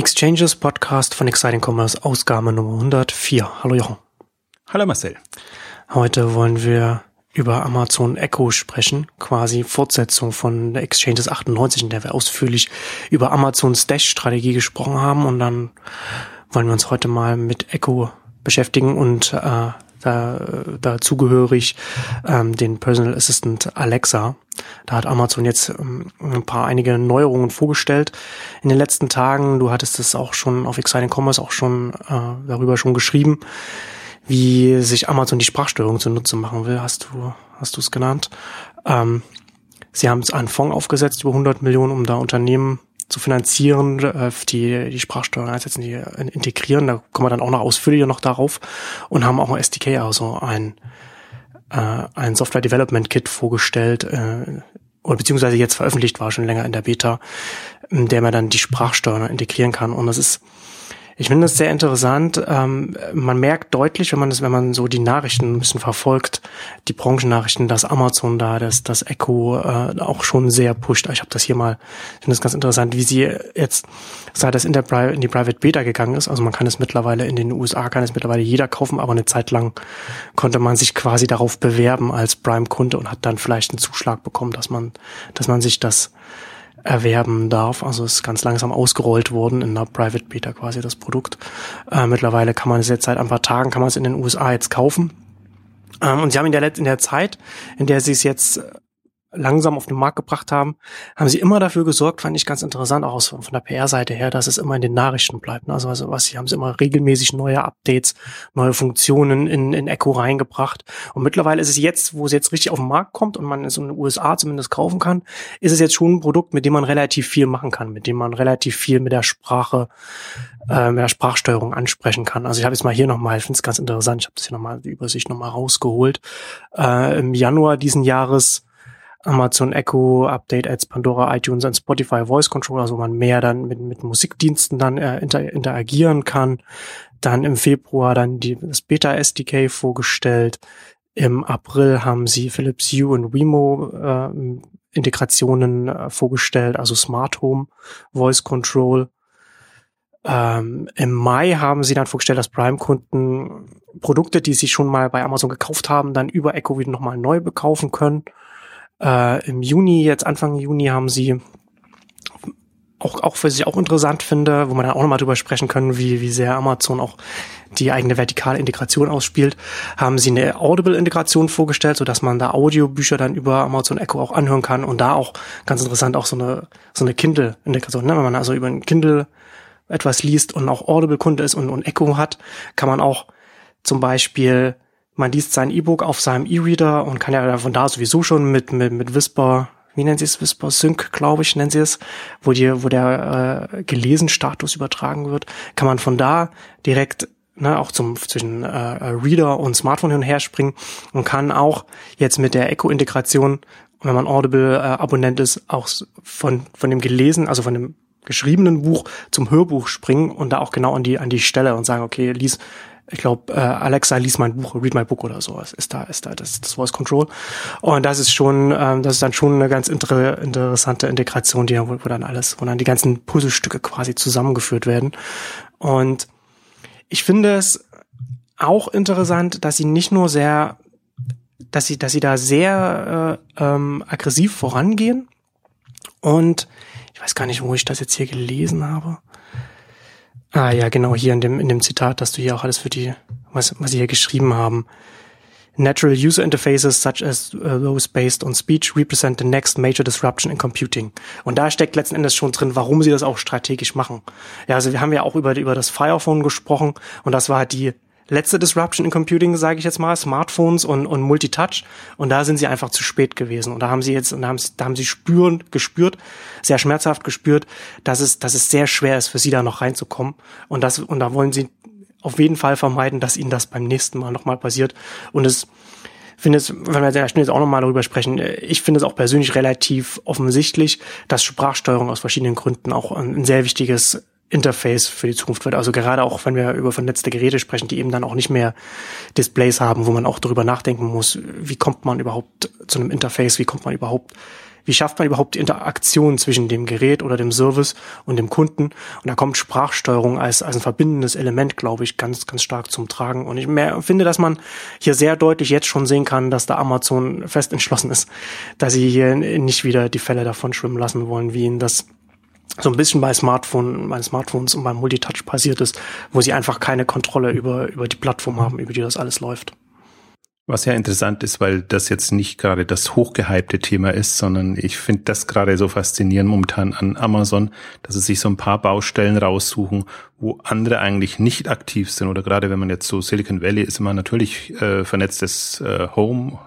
Exchanges Podcast von Exciting Commerce, Ausgabe Nummer 104. Hallo Jochen. Hallo Marcel. Heute wollen wir über Amazon Echo sprechen, quasi Fortsetzung von der Exchanges 98, in der wir ausführlich über Amazons Dash-Strategie gesprochen haben und dann wollen wir uns heute mal mit Echo beschäftigen und äh, da, dazugehörig ähm, den Personal Assistant Alexa. Da hat Amazon jetzt ähm, ein paar einige Neuerungen vorgestellt in den letzten Tagen. Du hattest es auch schon auf Exciting Commerce auch schon äh, darüber schon geschrieben, wie sich Amazon die Sprachsteuerung zunutze machen will. Hast du hast du es genannt? Ähm, sie haben einen Fonds aufgesetzt über 100 Millionen, um da Unternehmen zu finanzieren, äh, die die Sprachsteuerung einsetzen, die äh, integrieren. Da kommen wir dann auch noch ausführlicher noch darauf und haben auch ein SDK, also ein äh, ein Software Development Kit vorgestellt äh, oder beziehungsweise jetzt veröffentlicht war schon länger in der Beta, in der man dann die Sprachsteuerung integrieren kann. Und das ist ich finde das sehr interessant. Ähm, man merkt deutlich, wenn man das, wenn man so die Nachrichten ein bisschen verfolgt, die Branchennachrichten, dass Amazon da das, das Echo äh, auch schon sehr pusht. Ich habe das hier mal, ich finde das ganz interessant, wie sie jetzt, seit das in, der Pri in die Private Beta gegangen ist, also man kann es mittlerweile in den USA, kann es mittlerweile jeder kaufen, aber eine Zeit lang konnte man sich quasi darauf bewerben als Prime-Kunde und hat dann vielleicht einen Zuschlag bekommen, dass man, dass man sich das erwerben darf. Also ist ganz langsam ausgerollt worden in der Private Beta quasi das Produkt. Äh, mittlerweile kann man es jetzt seit ein paar Tagen, kann man es in den USA jetzt kaufen. Ähm, und sie haben in der, in der Zeit, in der sie es jetzt langsam auf den Markt gebracht haben, haben sie immer dafür gesorgt, fand ich ganz interessant, auch von der PR-Seite her, dass es immer in den Nachrichten bleibt. Ne? Also, also was, sie haben sie immer regelmäßig neue Updates, neue Funktionen in, in Echo reingebracht. Und mittlerweile ist es jetzt, wo es jetzt richtig auf den Markt kommt und man es in den USA zumindest kaufen kann, ist es jetzt schon ein Produkt, mit dem man relativ viel machen kann, mit dem man relativ viel mit der Sprache, äh, mit der Sprachsteuerung ansprechen kann. Also ich habe jetzt mal hier nochmal, ich finde es ganz interessant, ich habe das hier nochmal die Übersicht nochmal rausgeholt. Äh, Im Januar diesen Jahres Amazon Echo, Update Ads, Pandora, iTunes und Spotify Voice Controller, also man mehr dann mit, mit Musikdiensten dann äh, inter, interagieren kann. Dann im Februar dann die, das Beta SDK vorgestellt. Im April haben sie Philips Hue und Wemo äh, Integrationen äh, vorgestellt, also Smart Home Voice Control. Ähm, Im Mai haben sie dann vorgestellt, dass Prime-Kunden Produkte, die sie schon mal bei Amazon gekauft haben, dann über Echo wieder nochmal neu bekaufen können. Äh, Im Juni, jetzt Anfang Juni, haben sie auch, auch was ich auch interessant finde, wo man dann auch nochmal drüber sprechen können, wie, wie sehr Amazon auch die eigene vertikale Integration ausspielt, haben sie eine Audible-Integration vorgestellt, so dass man da Audiobücher dann über Amazon Echo auch anhören kann und da auch ganz interessant auch so eine, so eine Kindle-Integration, ne? wenn man also über ein Kindle etwas liest und auch Audible-Kunde ist und, und Echo hat, kann man auch zum Beispiel man liest sein E-Book auf seinem E-Reader und kann ja von da sowieso schon mit, mit, mit Whisper, wie nennen sie es, Whisper Sync, glaube ich, nennen sie es, wo die, wo der äh, gelesen Status übertragen wird, kann man von da direkt ne, auch zum zwischen äh, Reader und Smartphone hin und her springen und kann auch jetzt mit der Echo-Integration, wenn man Audible-Abonnent äh, ist, auch von von dem gelesen, also von dem geschriebenen Buch zum Hörbuch springen und da auch genau an die an die Stelle und sagen, okay, lies ich glaube, äh, Alexa liest mein Buch, read my book oder sowas, ist da, ist da das, das Voice Control. Und das ist schon, ähm, das ist dann schon eine ganz inter interessante Integration, die wo, wo dann alles, wo dann die ganzen Puzzlestücke quasi zusammengeführt werden. Und ich finde es auch interessant, dass sie nicht nur sehr, dass sie, dass sie da sehr äh, ähm, aggressiv vorangehen. Und ich weiß gar nicht, wo ich das jetzt hier gelesen habe. Ah ja, genau, hier in dem, in dem Zitat, dass du hier auch alles für die, was, was sie hier geschrieben haben. Natural user interfaces such as uh, those based on speech represent the next major disruption in computing. Und da steckt letzten Endes schon drin, warum sie das auch strategisch machen. Ja, also wir haben ja auch über, über das Firephone gesprochen und das war halt die letzte Disruption in Computing, sage ich jetzt mal, Smartphones und, und Multitouch. Und da sind sie einfach zu spät gewesen. Und da haben sie jetzt, und da haben, da haben sie spüren, gespürt, sehr schmerzhaft gespürt, dass es, dass es sehr schwer ist, für sie da noch reinzukommen. Und das, und da wollen sie auf jeden Fall vermeiden, dass ihnen das beim nächsten Mal nochmal passiert. Und es, finde es, wenn wir jetzt auch nochmal darüber sprechen, ich finde es auch persönlich relativ offensichtlich, dass Sprachsteuerung aus verschiedenen Gründen auch ein sehr wichtiges Interface für die Zukunft wird. Also gerade auch, wenn wir über vernetzte Geräte sprechen, die eben dann auch nicht mehr Displays haben, wo man auch darüber nachdenken muss, wie kommt man überhaupt zu einem Interface, wie kommt man überhaupt wie schafft man überhaupt die Interaktion zwischen dem Gerät oder dem Service und dem Kunden? Und da kommt Sprachsteuerung als, als ein verbindendes Element, glaube ich, ganz, ganz stark zum Tragen. Und ich finde, dass man hier sehr deutlich jetzt schon sehen kann, dass da Amazon fest entschlossen ist, dass sie hier nicht wieder die Fälle davon schwimmen lassen wollen, wie ihnen das so ein bisschen bei Smartphone, bei Smartphones und beim Multitouch passiert ist, wo sie einfach keine Kontrolle über, über die Plattform haben, über die das alles läuft. Was ja interessant ist, weil das jetzt nicht gerade das hochgehypte Thema ist, sondern ich finde das gerade so faszinierend momentan an Amazon, dass sie sich so ein paar Baustellen raussuchen, wo andere eigentlich nicht aktiv sind. Oder gerade wenn man jetzt so Silicon Valley ist, immer natürlich äh, vernetztes äh, Home,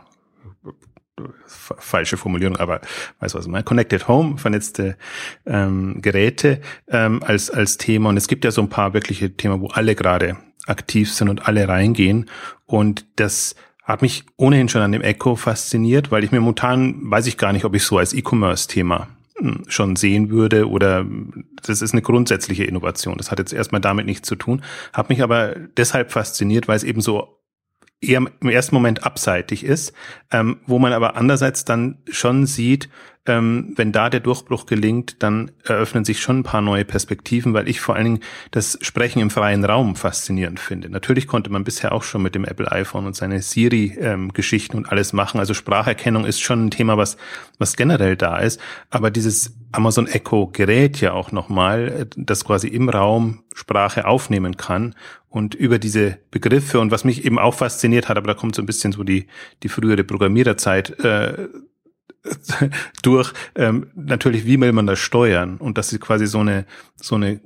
falsche Formulierung, aber weiß was ich meine. Connected Home, vernetzte ähm, Geräte ähm, als als Thema. Und es gibt ja so ein paar wirkliche Themen, wo alle gerade aktiv sind und alle reingehen. Und das hat mich ohnehin schon an dem Echo fasziniert, weil ich mir momentan weiß ich gar nicht, ob ich so als E-Commerce-Thema hm, schon sehen würde oder das ist eine grundsätzliche Innovation. Das hat jetzt erstmal damit nichts zu tun, hat mich aber deshalb fasziniert, weil es eben so eher im ersten Moment abseitig ist, ähm, wo man aber andererseits dann schon sieht, ähm, wenn da der Durchbruch gelingt, dann eröffnen sich schon ein paar neue Perspektiven, weil ich vor allen Dingen das Sprechen im freien Raum faszinierend finde. Natürlich konnte man bisher auch schon mit dem Apple iPhone und seine Siri-Geschichten ähm, und alles machen. Also Spracherkennung ist schon ein Thema, was, was generell da ist. Aber dieses Amazon Echo Gerät ja auch nochmal, das quasi im Raum Sprache aufnehmen kann und über diese Begriffe und was mich eben auch fasziniert hat, aber da kommt so ein bisschen so die, die frühere Programmiererzeit äh, durch ähm, natürlich, wie will man das steuern? Und dass sie quasi so eine so eine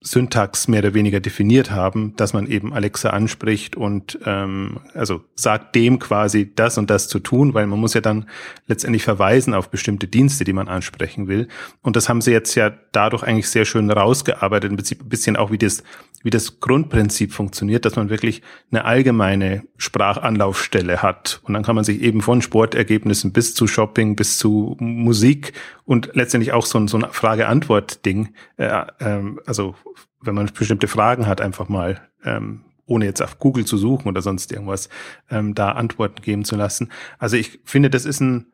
Syntax mehr oder weniger definiert haben, dass man eben Alexa anspricht und ähm, also sagt dem quasi das und das zu tun, weil man muss ja dann letztendlich verweisen auf bestimmte Dienste, die man ansprechen will. Und das haben sie jetzt ja dadurch eigentlich sehr schön rausgearbeitet, ein bisschen auch wie das wie das Grundprinzip funktioniert, dass man wirklich eine allgemeine Sprachanlaufstelle hat. Und dann kann man sich eben von Sportergebnissen bis zu Shopping, bis zu Musik und letztendlich auch so ein, so ein Frage-Antwort-Ding, äh, ähm, also wenn man bestimmte Fragen hat, einfach mal ähm, ohne jetzt auf Google zu suchen oder sonst irgendwas, ähm, da Antworten geben zu lassen. Also ich finde, das ist ein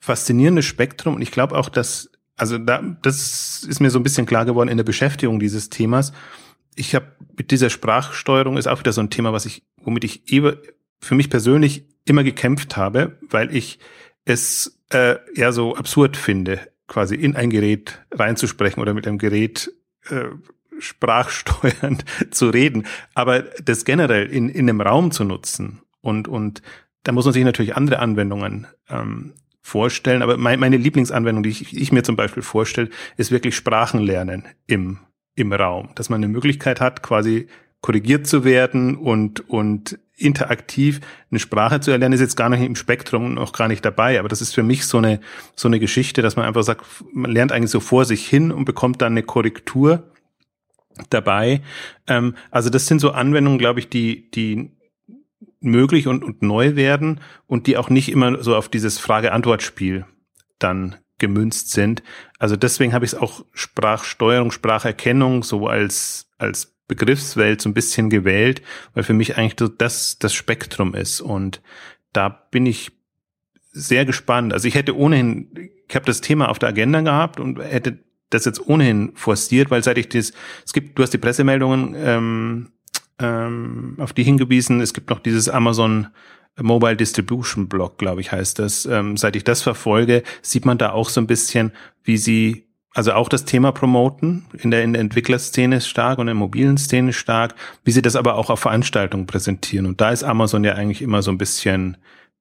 faszinierendes Spektrum und ich glaube auch, dass, also da, das ist mir so ein bisschen klar geworden in der Beschäftigung dieses Themas, ich habe mit dieser Sprachsteuerung ist auch wieder so ein Thema, was ich, womit ich eben für mich persönlich immer gekämpft habe, weil ich es äh, eher so absurd finde, quasi in ein Gerät reinzusprechen oder mit einem Gerät äh, sprachsteuernd zu reden. Aber das generell in, in einem Raum zu nutzen und, und da muss man sich natürlich andere Anwendungen ähm, vorstellen. Aber mein, meine Lieblingsanwendung, die ich, ich mir zum Beispiel vorstelle, ist wirklich Sprachenlernen im im Raum, dass man eine Möglichkeit hat, quasi korrigiert zu werden und, und interaktiv eine Sprache zu erlernen, ist jetzt gar nicht im Spektrum noch gar nicht dabei. Aber das ist für mich so eine, so eine Geschichte, dass man einfach sagt, man lernt eigentlich so vor sich hin und bekommt dann eine Korrektur dabei. Ähm, also das sind so Anwendungen, glaube ich, die, die möglich und, und neu werden und die auch nicht immer so auf dieses Frage-Antwort-Spiel dann gemünzt sind. Also deswegen habe ich es auch Sprachsteuerung, Spracherkennung so als, als Begriffswelt so ein bisschen gewählt, weil für mich eigentlich das das Spektrum ist. Und da bin ich sehr gespannt. Also ich hätte ohnehin, ich habe das Thema auf der Agenda gehabt und hätte das jetzt ohnehin forciert, weil seit ich das, es gibt, du hast die Pressemeldungen ähm, ähm, auf die hingewiesen, es gibt noch dieses Amazon Mobile Distribution Blog, glaube ich, heißt das. Ähm, seit ich das verfolge, sieht man da auch so ein bisschen, wie sie also auch das Thema promoten, in der, in der Entwicklerszene stark und in der mobilen Szene stark, wie sie das aber auch auf Veranstaltungen präsentieren. Und da ist Amazon ja eigentlich immer so ein bisschen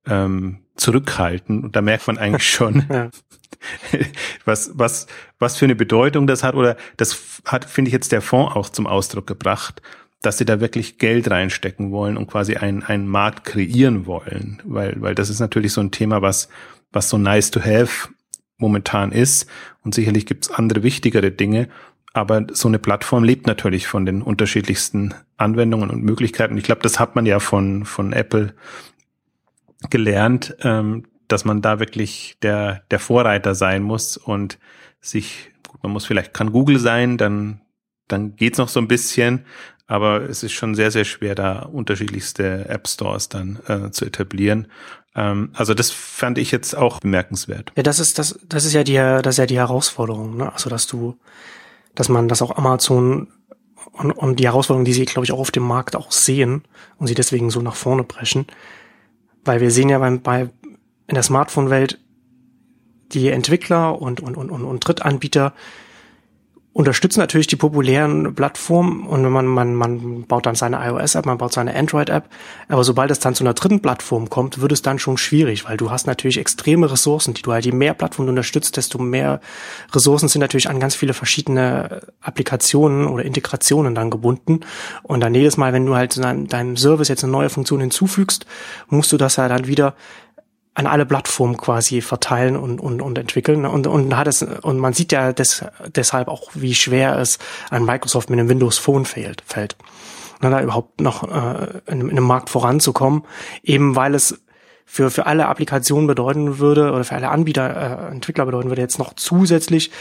ähm, zurückhaltend. Und da merkt man eigentlich schon, ja. was, was, was für eine Bedeutung das hat. Oder das hat, finde ich, jetzt der Fonds auch zum Ausdruck gebracht, dass sie da wirklich Geld reinstecken wollen und quasi einen, einen Markt kreieren wollen. Weil, weil das ist natürlich so ein Thema, was, was so nice to have momentan ist. Und sicherlich gibt's andere wichtigere Dinge. Aber so eine Plattform lebt natürlich von den unterschiedlichsten Anwendungen und Möglichkeiten. Ich glaube, das hat man ja von, von Apple gelernt, ähm, dass man da wirklich der, der Vorreiter sein muss und sich, gut, man muss vielleicht, kann Google sein, dann, dann geht's noch so ein bisschen, aber es ist schon sehr, sehr schwer, da unterschiedlichste App Stores dann äh, zu etablieren. Ähm, also das fand ich jetzt auch bemerkenswert. Ja, das ist das, das ist ja die, das ist ja die Herausforderung, ne? Also dass du, dass man, dass auch Amazon und, und die Herausforderung, die sie, glaube ich, auch auf dem Markt auch sehen und sie deswegen so nach vorne brechen, weil wir sehen ja beim, bei in der Smartphone-Welt die Entwickler und, und, und, und, und Drittanbieter, unterstützen natürlich die populären Plattformen und man, man, man baut dann seine iOS-App, man baut seine Android-App. Aber sobald es dann zu einer dritten Plattform kommt, wird es dann schon schwierig, weil du hast natürlich extreme Ressourcen, die du halt, je mehr Plattformen du unterstützt, desto mehr Ressourcen sind natürlich an ganz viele verschiedene Applikationen oder Integrationen dann gebunden. Und dann jedes Mal, wenn du halt deinem Service jetzt eine neue Funktion hinzufügst, musst du das ja dann wieder an alle Plattformen quasi verteilen und, und, und entwickeln. Und, und hat es, und man sieht ja des, deshalb auch, wie schwer es an Microsoft mit einem Windows Phone fällt, fällt. Und da überhaupt noch äh, in, in einem Markt voranzukommen, eben weil es für, für alle Applikationen bedeuten würde oder für alle Anbieter, äh, Entwickler bedeuten würde, jetzt noch zusätzlich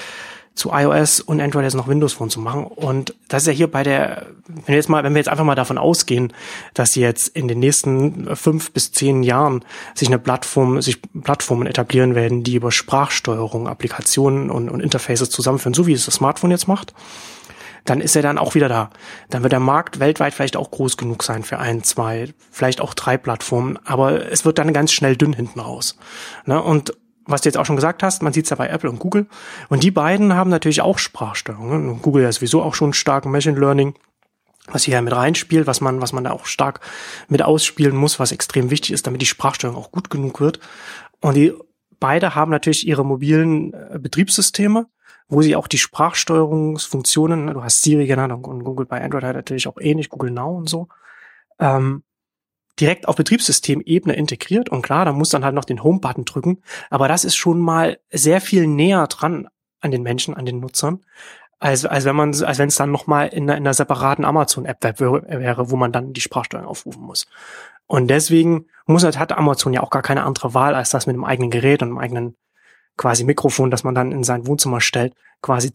zu iOS und Android jetzt noch Windows Phone zu machen. Und das ist ja hier bei der, wenn wir jetzt mal, wenn wir jetzt einfach mal davon ausgehen, dass sie jetzt in den nächsten fünf bis zehn Jahren sich eine Plattform, sich Plattformen etablieren werden, die über Sprachsteuerung, Applikationen und, und Interfaces zusammenführen, so wie es das Smartphone jetzt macht, dann ist er dann auch wieder da. Dann wird der Markt weltweit vielleicht auch groß genug sein für ein, zwei, vielleicht auch drei Plattformen, aber es wird dann ganz schnell dünn hinten raus. Ne? Und was du jetzt auch schon gesagt hast, man sieht es ja bei Apple und Google. Und die beiden haben natürlich auch Sprachsteuerung. Ne? Google ja sowieso auch schon stark Machine Learning, was hier mit reinspielt, was man, was man da auch stark mit ausspielen muss, was extrem wichtig ist, damit die Sprachsteuerung auch gut genug wird. Und die beide haben natürlich ihre mobilen äh, Betriebssysteme, wo sie auch die Sprachsteuerungsfunktionen, ne, du hast Siri genannt und Google bei Android hat natürlich auch ähnlich, Google Now und so, ähm, direkt auf Betriebssystemebene integriert. Und klar, da muss dann halt noch den Home-Button drücken. Aber das ist schon mal sehr viel näher dran an den Menschen, an den Nutzern, als, als wenn man, als wenn es dann nochmal in, in einer separaten Amazon-App wäre, wo man dann die Sprachsteuerung aufrufen muss. Und deswegen muss halt, hat Amazon ja auch gar keine andere Wahl, als das mit dem eigenen Gerät und dem eigenen quasi Mikrofon, das man dann in sein Wohnzimmer stellt, quasi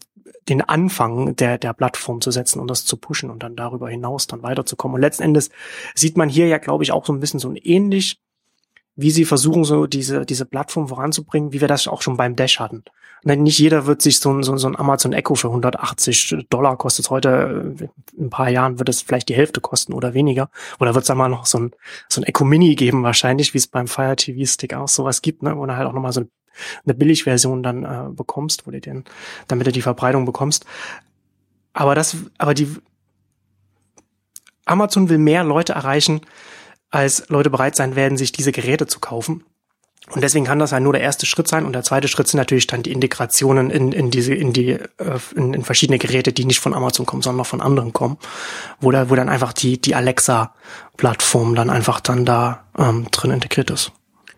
den Anfang der, der Plattform zu setzen und das zu pushen und dann darüber hinaus dann weiterzukommen. Und letzten Endes sieht man hier ja, glaube ich, auch so ein bisschen so ein ähnlich, wie sie versuchen, so diese, diese Plattform voranzubringen, wie wir das auch schon beim Dash hatten. Nicht jeder wird sich so ein, so, so ein Amazon Echo für 180 Dollar kostet heute, äh, in ein paar Jahren wird es vielleicht die Hälfte kosten oder weniger. Oder wird es einmal noch so ein, so ein Echo Mini geben wahrscheinlich, wie es beim Fire TV Stick auch sowas gibt, ne, wo er halt auch nochmal so eine Billigversion dann äh, bekommst, wo du den, damit du die Verbreitung bekommst. Aber das, aber die Amazon will mehr Leute erreichen, als Leute bereit sein werden, sich diese Geräte zu kaufen. Und deswegen kann das ja nur der erste Schritt sein. Und der zweite Schritt sind natürlich dann die Integrationen in, in diese, in die, äh, in, in verschiedene Geräte, die nicht von Amazon kommen, sondern von anderen kommen, wo da, wo dann einfach die, die Alexa-Plattform dann einfach dann da ähm, drin integriert ist.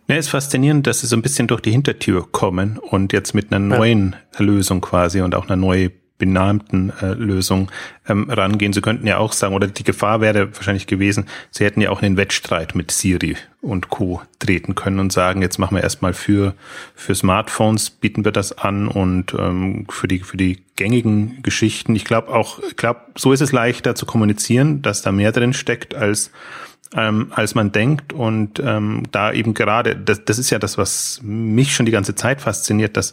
Ja, ist faszinierend, dass sie so ein bisschen durch die Hintertür kommen und jetzt mit einer neuen ja. Lösung quasi und auch einer neu benannten äh, Lösung ähm, rangehen. Sie könnten ja auch sagen, oder die Gefahr wäre wahrscheinlich gewesen, sie hätten ja auch in den Wettstreit mit Siri und Co. treten können und sagen, jetzt machen wir erstmal für, für Smartphones, bieten wir das an und ähm, für, die, für die gängigen Geschichten. Ich glaube auch, ich glaube, so ist es leichter zu kommunizieren, dass da mehr drin steckt als ähm, als man denkt. Und ähm, da eben gerade, das, das ist ja das, was mich schon die ganze Zeit fasziniert, dass,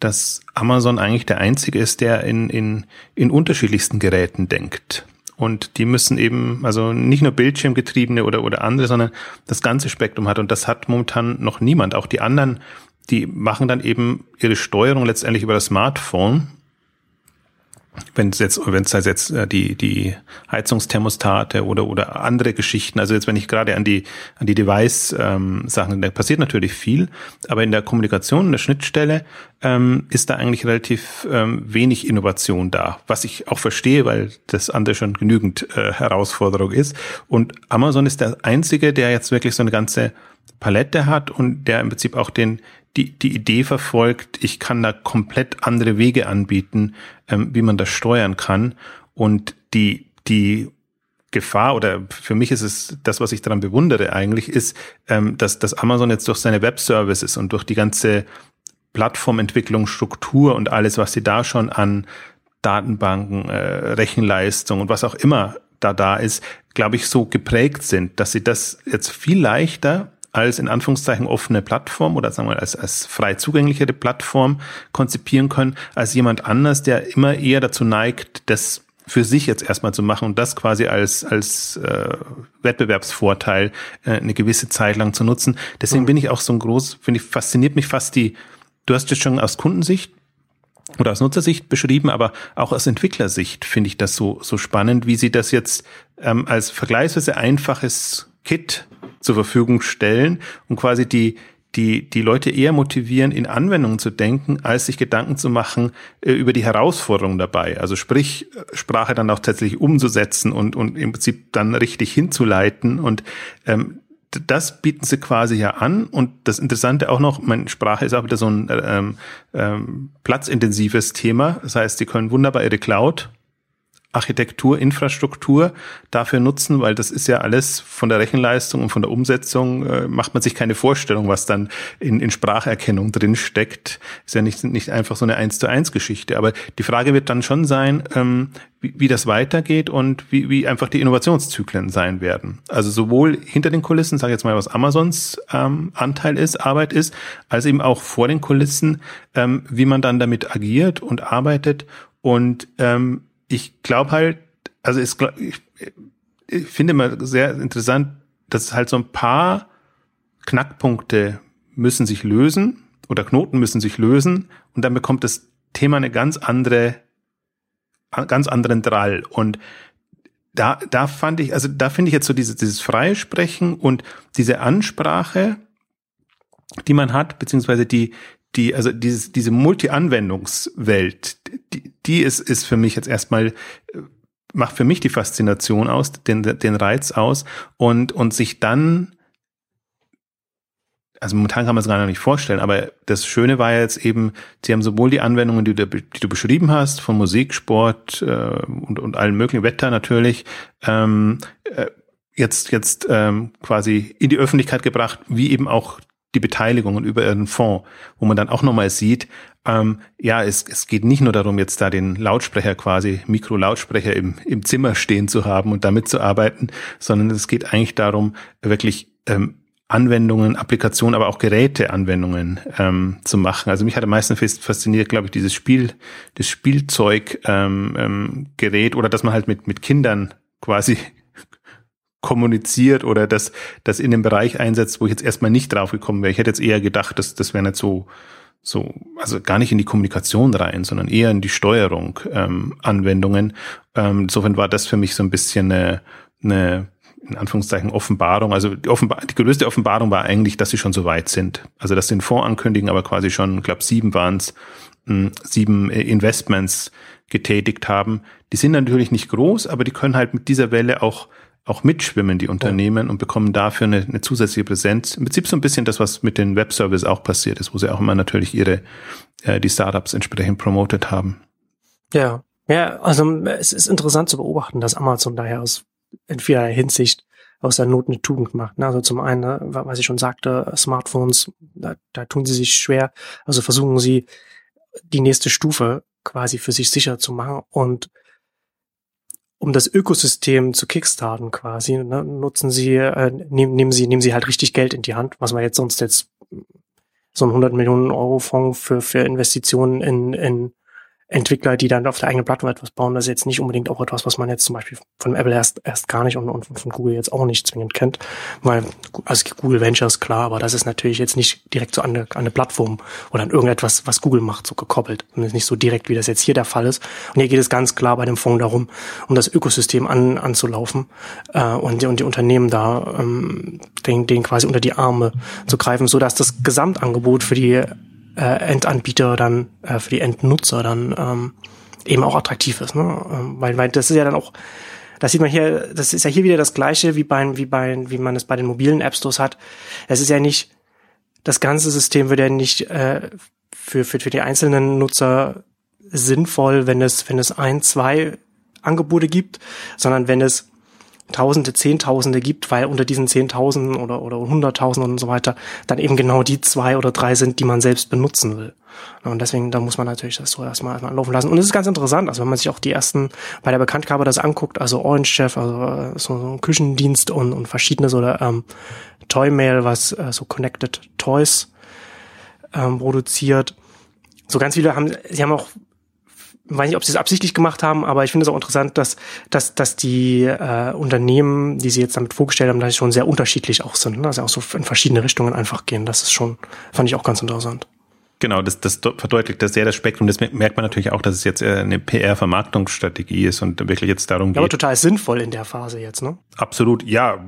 dass Amazon eigentlich der einzige ist, der in, in, in unterschiedlichsten Geräten denkt. Und die müssen eben, also nicht nur Bildschirmgetriebene oder, oder andere, sondern das ganze Spektrum hat. Und das hat momentan noch niemand. Auch die anderen, die machen dann eben ihre Steuerung letztendlich über das Smartphone wenn es jetzt, wenn es halt jetzt äh, die die Heizungsthermostate oder oder andere Geschichten, also jetzt wenn ich gerade an die an die Device ähm, Sachen, da passiert natürlich viel, aber in der Kommunikation, in der Schnittstelle ähm, ist da eigentlich relativ ähm, wenig Innovation da, was ich auch verstehe, weil das andere schon genügend äh, Herausforderung ist. Und Amazon ist der einzige, der jetzt wirklich so eine ganze Palette hat und der im Prinzip auch den die, die Idee verfolgt, ich kann da komplett andere Wege anbieten, ähm, wie man das steuern kann. Und die, die Gefahr oder für mich ist es das, was ich daran bewundere eigentlich, ist, ähm, dass, dass Amazon jetzt durch seine Web-Services und durch die ganze Plattformentwicklung, Struktur und alles, was sie da schon an Datenbanken, äh, Rechenleistung und was auch immer da da ist, glaube ich, so geprägt sind, dass sie das jetzt viel leichter als in Anführungszeichen offene Plattform oder sagen wir als, als frei zugänglichere Plattform konzipieren können, als jemand anders, der immer eher dazu neigt, das für sich jetzt erstmal zu machen und das quasi als, als äh, Wettbewerbsvorteil äh, eine gewisse Zeit lang zu nutzen. Deswegen mhm. bin ich auch so ein groß, finde ich, fasziniert mich fast die, du hast es schon aus Kundensicht oder aus Nutzersicht beschrieben, aber auch aus Entwicklersicht finde ich das so, so spannend, wie sie das jetzt ähm, als vergleichsweise einfaches Kit zur Verfügung stellen und quasi die, die, die Leute eher motivieren, in Anwendungen zu denken, als sich Gedanken zu machen äh, über die Herausforderungen dabei. Also sprich, Sprache dann auch tatsächlich umzusetzen und, und im Prinzip dann richtig hinzuleiten. Und ähm, das bieten sie quasi ja an. Und das Interessante auch noch, meine Sprache ist auch wieder so ein ähm, ähm, platzintensives Thema. Das heißt, sie können wunderbar ihre Cloud Architektur, Infrastruktur dafür nutzen, weil das ist ja alles von der Rechenleistung und von der Umsetzung äh, macht man sich keine Vorstellung, was dann in, in Spracherkennung drin steckt. Ist ja nicht, nicht einfach so eine eins zu eins Geschichte. Aber die Frage wird dann schon sein, ähm, wie, wie das weitergeht und wie, wie einfach die Innovationszyklen sein werden. Also sowohl hinter den Kulissen, sage ich jetzt mal, was Amazons ähm, Anteil ist, Arbeit ist, als eben auch vor den Kulissen, ähm, wie man dann damit agiert und arbeitet und ähm, ich glaube halt, also es, ich, ich finde immer sehr interessant, dass halt so ein paar Knackpunkte müssen sich lösen oder Knoten müssen sich lösen und dann bekommt das Thema eine ganz andere, ganz anderen Drall. Und da, da fand ich, also da finde ich jetzt so dieses, dieses Freisprechen und diese Ansprache, die man hat, beziehungsweise die, die, also dieses, diese Multi-Anwendungswelt, die, die ist, ist für mich jetzt erstmal, äh, macht für mich die Faszination aus, den, den Reiz aus und, und sich dann, also momentan kann man es gar nicht vorstellen, aber das Schöne war jetzt eben, sie haben sowohl die Anwendungen, die du, die du beschrieben hast, von Musik, Sport äh, und, und allen möglichen Wetter natürlich, ähm, äh, jetzt, jetzt ähm, quasi in die Öffentlichkeit gebracht, wie eben auch die Beteiligungen über ihren Fonds, wo man dann auch nochmal sieht, ähm, ja, es, es geht nicht nur darum, jetzt da den Lautsprecher quasi, Mikrolautsprecher im, im Zimmer stehen zu haben und damit zu arbeiten, sondern es geht eigentlich darum, wirklich ähm, Anwendungen, Applikationen, aber auch Geräteanwendungen ähm, zu machen. Also mich hat am meisten fasziniert, glaube ich, dieses Spiel, das Spielzeug ähm, ähm, Gerät oder dass man halt mit mit Kindern quasi kommuniziert oder das, das in dem Bereich einsetzt, wo ich jetzt erstmal nicht drauf gekommen wäre. Ich hätte jetzt eher gedacht, dass das wäre nicht so, so, also gar nicht in die Kommunikation rein, sondern eher in die Steuerung ähm, Anwendungen. Ähm, insofern war das für mich so ein bisschen eine, eine in Anführungszeichen Offenbarung. Also die, Offenbar die größte Offenbarung war eigentlich, dass sie schon so weit sind. Also dass sie den Fonds ankündigen, aber quasi schon, ich glaube, sieben waren es, hm, sieben äh, Investments getätigt haben. Die sind natürlich nicht groß, aber die können halt mit dieser Welle auch auch mitschwimmen, die Unternehmen, ja. und bekommen dafür eine, eine, zusätzliche Präsenz. Im Prinzip so ein bisschen das, was mit den Webservices auch passiert ist, wo sie auch immer natürlich ihre, äh, die Startups entsprechend promotet haben. Ja, ja, also es ist interessant zu beobachten, dass Amazon daher aus in vielerlei Hinsicht aus der Not eine Tugend macht. Ne? Also zum einen, ne, was ich schon sagte, Smartphones, da, da tun sie sich schwer, also versuchen sie die nächste Stufe quasi für sich sicher zu machen und um das Ökosystem zu kickstarten quasi, ne, nutzen sie, äh, nehmen, nehmen sie, nehmen sie halt richtig Geld in die Hand, was man jetzt sonst jetzt so ein 100 Millionen Euro Fonds für, für Investitionen in, in Entwickler, die dann auf der eigenen Plattform etwas bauen, das ist jetzt nicht unbedingt auch etwas, was man jetzt zum Beispiel von Apple erst, erst gar nicht und, und von Google jetzt auch nicht zwingend kennt. Weil, also Google Ventures, klar, aber das ist natürlich jetzt nicht direkt so an eine, an eine Plattform oder an irgendetwas, was Google macht, so gekoppelt. Und ist nicht so direkt, wie das jetzt hier der Fall ist. Und hier geht es ganz klar bei dem Fonds darum, um das Ökosystem an, anzulaufen äh, und, die, und die Unternehmen da ähm, den, den quasi unter die Arme zu greifen, so dass das Gesamtangebot für die äh, Endanbieter dann, äh, für die Endnutzer dann ähm, eben auch attraktiv ist. Ne? Ähm, weil, weil das ist ja dann auch, das sieht man hier, das ist ja hier wieder das gleiche wie bei, wie bei, wie man es bei den mobilen App Stores hat. Es ist ja nicht, das ganze System wird ja nicht äh, für, für, für die einzelnen Nutzer sinnvoll, wenn es, wenn es ein, zwei Angebote gibt, sondern wenn es Tausende, Zehntausende gibt, weil unter diesen Zehntausenden oder, oder Hunderttausenden und so weiter dann eben genau die zwei oder drei sind, die man selbst benutzen will. Und deswegen, da muss man natürlich das so erstmal, erstmal laufen lassen. Und es ist ganz interessant, also wenn man sich auch die ersten bei der Bekanntgabe das anguckt, also Orange Chef, also äh, so, so ein Küchendienst und, und verschiedenes oder ähm, Toymail, was äh, so Connected Toys ähm, produziert. So ganz viele haben, sie haben auch weiß nicht, ob sie es absichtlich gemacht haben, aber ich finde es auch interessant, dass, dass, dass die äh, Unternehmen, die sie jetzt damit vorgestellt haben, dass sie schon sehr unterschiedlich auch sind, ne? dass sie auch so in verschiedene Richtungen einfach gehen. Das ist schon, fand ich auch ganz interessant. Genau, das, das verdeutlicht das sehr das Spektrum. Das merkt man natürlich auch, dass es jetzt äh, eine PR-Vermarktungsstrategie ist und wirklich jetzt darum geht. Aber total sinnvoll in der Phase jetzt, ne? Absolut, ja.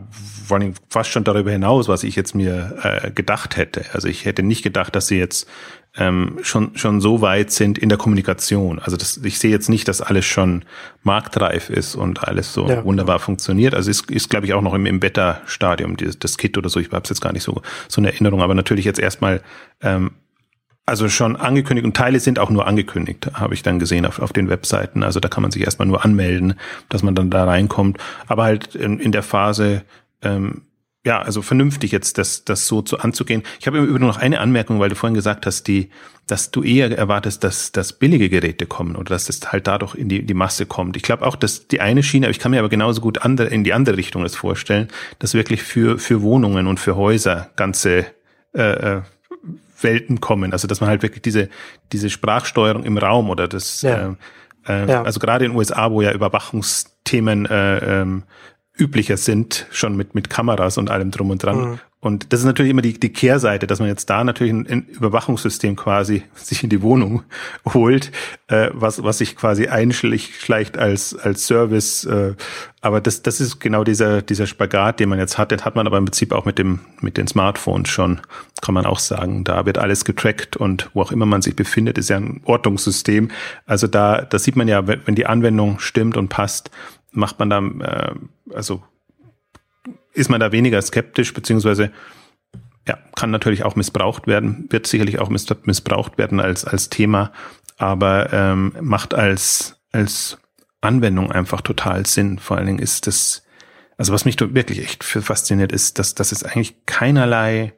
Vor allem fast schon darüber hinaus, was ich jetzt mir äh, gedacht hätte. Also ich hätte nicht gedacht, dass sie jetzt ähm, schon, schon so weit sind in der Kommunikation. Also das, ich sehe jetzt nicht, dass alles schon marktreif ist und alles so ja. wunderbar funktioniert. Also ist, ist glaube ich, auch noch im, im Beta-Stadium, das, das Kit oder so. Ich habe es jetzt gar nicht so, so eine Erinnerung, aber natürlich jetzt erstmal ähm, also schon angekündigt und Teile sind auch nur angekündigt, habe ich dann gesehen auf, auf den Webseiten. Also da kann man sich erstmal nur anmelden, dass man dann da reinkommt. Aber halt in, in der Phase, ähm, ja, also vernünftig jetzt das, das so zu anzugehen. Ich habe übrigens noch eine Anmerkung, weil du vorhin gesagt hast, die, dass du eher erwartest, dass, dass billige Geräte kommen oder dass das halt dadurch in die, die Masse kommt. Ich glaube auch, dass die eine Schiene, aber ich kann mir aber genauso gut andere, in die andere Richtung das vorstellen, dass wirklich für, für Wohnungen und für Häuser ganze äh, äh Welten kommen. Also dass man halt wirklich diese, diese Sprachsteuerung im Raum oder das, ja. äh, äh, ja. also gerade in den USA, wo ja Überwachungsthemen äh, ähm, üblicher sind, schon mit, mit Kameras und allem drum und dran. Mhm. Und das ist natürlich immer die, die Kehrseite, dass man jetzt da natürlich ein, ein Überwachungssystem quasi sich in die Wohnung holt, äh, was, was sich quasi einschleicht als, als Service. Äh, aber das, das ist genau dieser, dieser Spagat, den man jetzt hat. Den hat man aber im Prinzip auch mit dem, mit den Smartphones schon, kann man auch sagen. Da wird alles getrackt und wo auch immer man sich befindet, ist ja ein Ordnungssystem. Also da, da sieht man ja, wenn die Anwendung stimmt und passt, macht man da, äh, also ist man da weniger skeptisch, beziehungsweise ja, kann natürlich auch missbraucht werden, wird sicherlich auch missbraucht werden als, als Thema, aber ähm, macht als, als Anwendung einfach total Sinn. Vor allen Dingen ist das, also was mich wirklich echt fasziniert, ist, dass, dass es eigentlich keinerlei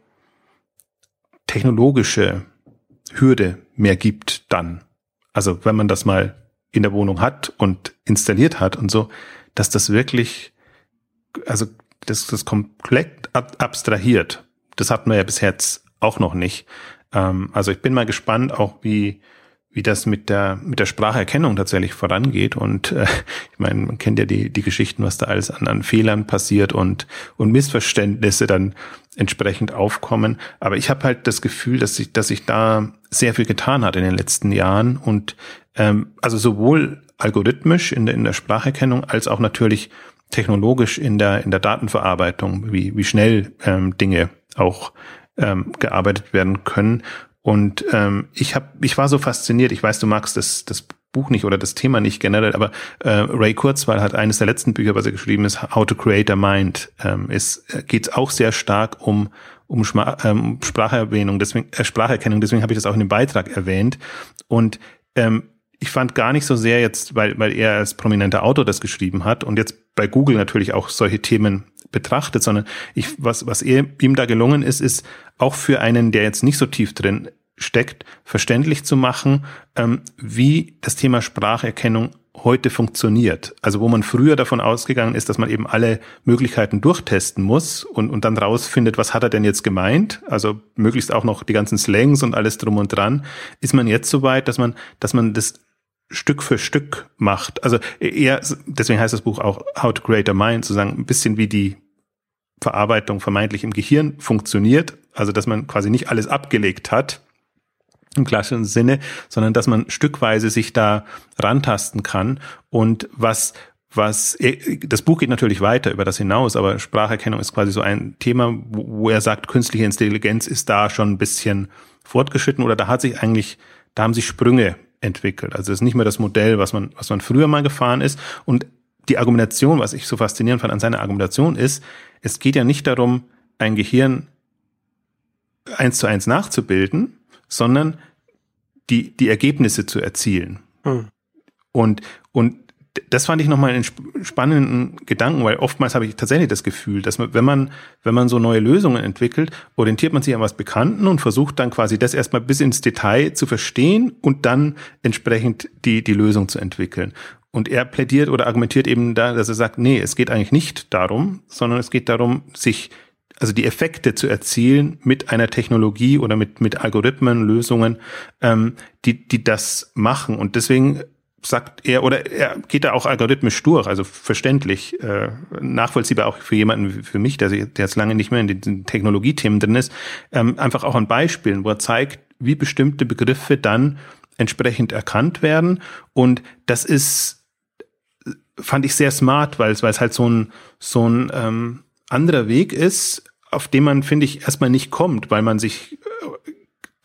technologische Hürde mehr gibt dann. Also wenn man das mal in der Wohnung hat und installiert hat und so, dass das wirklich, also das, das komplett ab abstrahiert. Das hatten wir ja bis jetzt auch noch nicht. Ähm, also ich bin mal gespannt, auch wie, wie das mit der, mit der Spracherkennung tatsächlich vorangeht. Und äh, ich meine, man kennt ja die, die Geschichten, was da alles an, an Fehlern passiert und, und Missverständnisse dann entsprechend aufkommen. Aber ich habe halt das Gefühl, dass sich, dass sich da sehr viel getan hat in den letzten Jahren. Und ähm, also sowohl algorithmisch in der, in der Spracherkennung als auch natürlich technologisch in der, in der Datenverarbeitung, wie, wie schnell ähm, Dinge auch ähm, gearbeitet werden können. Und ähm, ich habe, ich war so fasziniert. Ich weiß, du magst das, das Buch nicht oder das Thema nicht generell, aber äh, Ray Kurzweil hat eines der letzten Bücher, was er geschrieben ist, How to Create a Mind. Ähm, es geht auch sehr stark um um Schma ähm, Spracherwähnung, deswegen äh, Spracherkennung. Deswegen habe ich das auch in dem Beitrag erwähnt. Und ähm, ich fand gar nicht so sehr jetzt, weil, weil er als prominenter Autor das geschrieben hat und jetzt bei Google natürlich auch solche Themen betrachtet, sondern ich, was, was er, ihm da gelungen ist, ist auch für einen, der jetzt nicht so tief drin steckt, verständlich zu machen, ähm, wie das Thema Spracherkennung heute funktioniert. Also wo man früher davon ausgegangen ist, dass man eben alle Möglichkeiten durchtesten muss und, und dann rausfindet, was hat er denn jetzt gemeint? Also möglichst auch noch die ganzen Slangs und alles drum und dran. Ist man jetzt so weit, dass man, dass man das Stück für Stück macht. Also eher, deswegen heißt das Buch auch How to Create a Mind, sozusagen ein bisschen wie die Verarbeitung vermeintlich im Gehirn funktioniert. Also dass man quasi nicht alles abgelegt hat im klassischen Sinne, sondern dass man stückweise sich da rantasten kann und was was das Buch geht natürlich weiter über das hinaus, aber Spracherkennung ist quasi so ein Thema, wo er sagt, künstliche Intelligenz ist da schon ein bisschen fortgeschritten oder da hat sich eigentlich, da haben sich Sprünge entwickelt. Also es ist nicht mehr das Modell, was man, was man früher mal gefahren ist. Und die Argumentation, was ich so faszinierend fand an seiner Argumentation ist, es geht ja nicht darum, ein Gehirn eins zu eins nachzubilden, sondern die, die Ergebnisse zu erzielen. Hm. Und, und das fand ich nochmal einen spannenden Gedanken, weil oftmals habe ich tatsächlich das Gefühl, dass man, wenn man, wenn man so neue Lösungen entwickelt, orientiert man sich an was Bekannten und versucht dann quasi das erstmal bis ins Detail zu verstehen und dann entsprechend die, die Lösung zu entwickeln. Und er plädiert oder argumentiert eben da, dass er sagt, nee, es geht eigentlich nicht darum, sondern es geht darum, sich also die Effekte zu erzielen mit einer Technologie oder mit, mit Algorithmen, Lösungen, ähm, die, die das machen. Und deswegen sagt er, oder er geht da auch algorithmisch durch, also verständlich, äh, nachvollziehbar auch für jemanden wie für mich, der, der jetzt lange nicht mehr in den Technologiethemen drin ist, ähm, einfach auch an Beispielen, wo er zeigt, wie bestimmte Begriffe dann entsprechend erkannt werden. Und das ist, fand ich sehr smart, weil es, weil es halt so ein, so ein ähm, anderer Weg ist, auf den man, finde ich, erstmal nicht kommt, weil man sich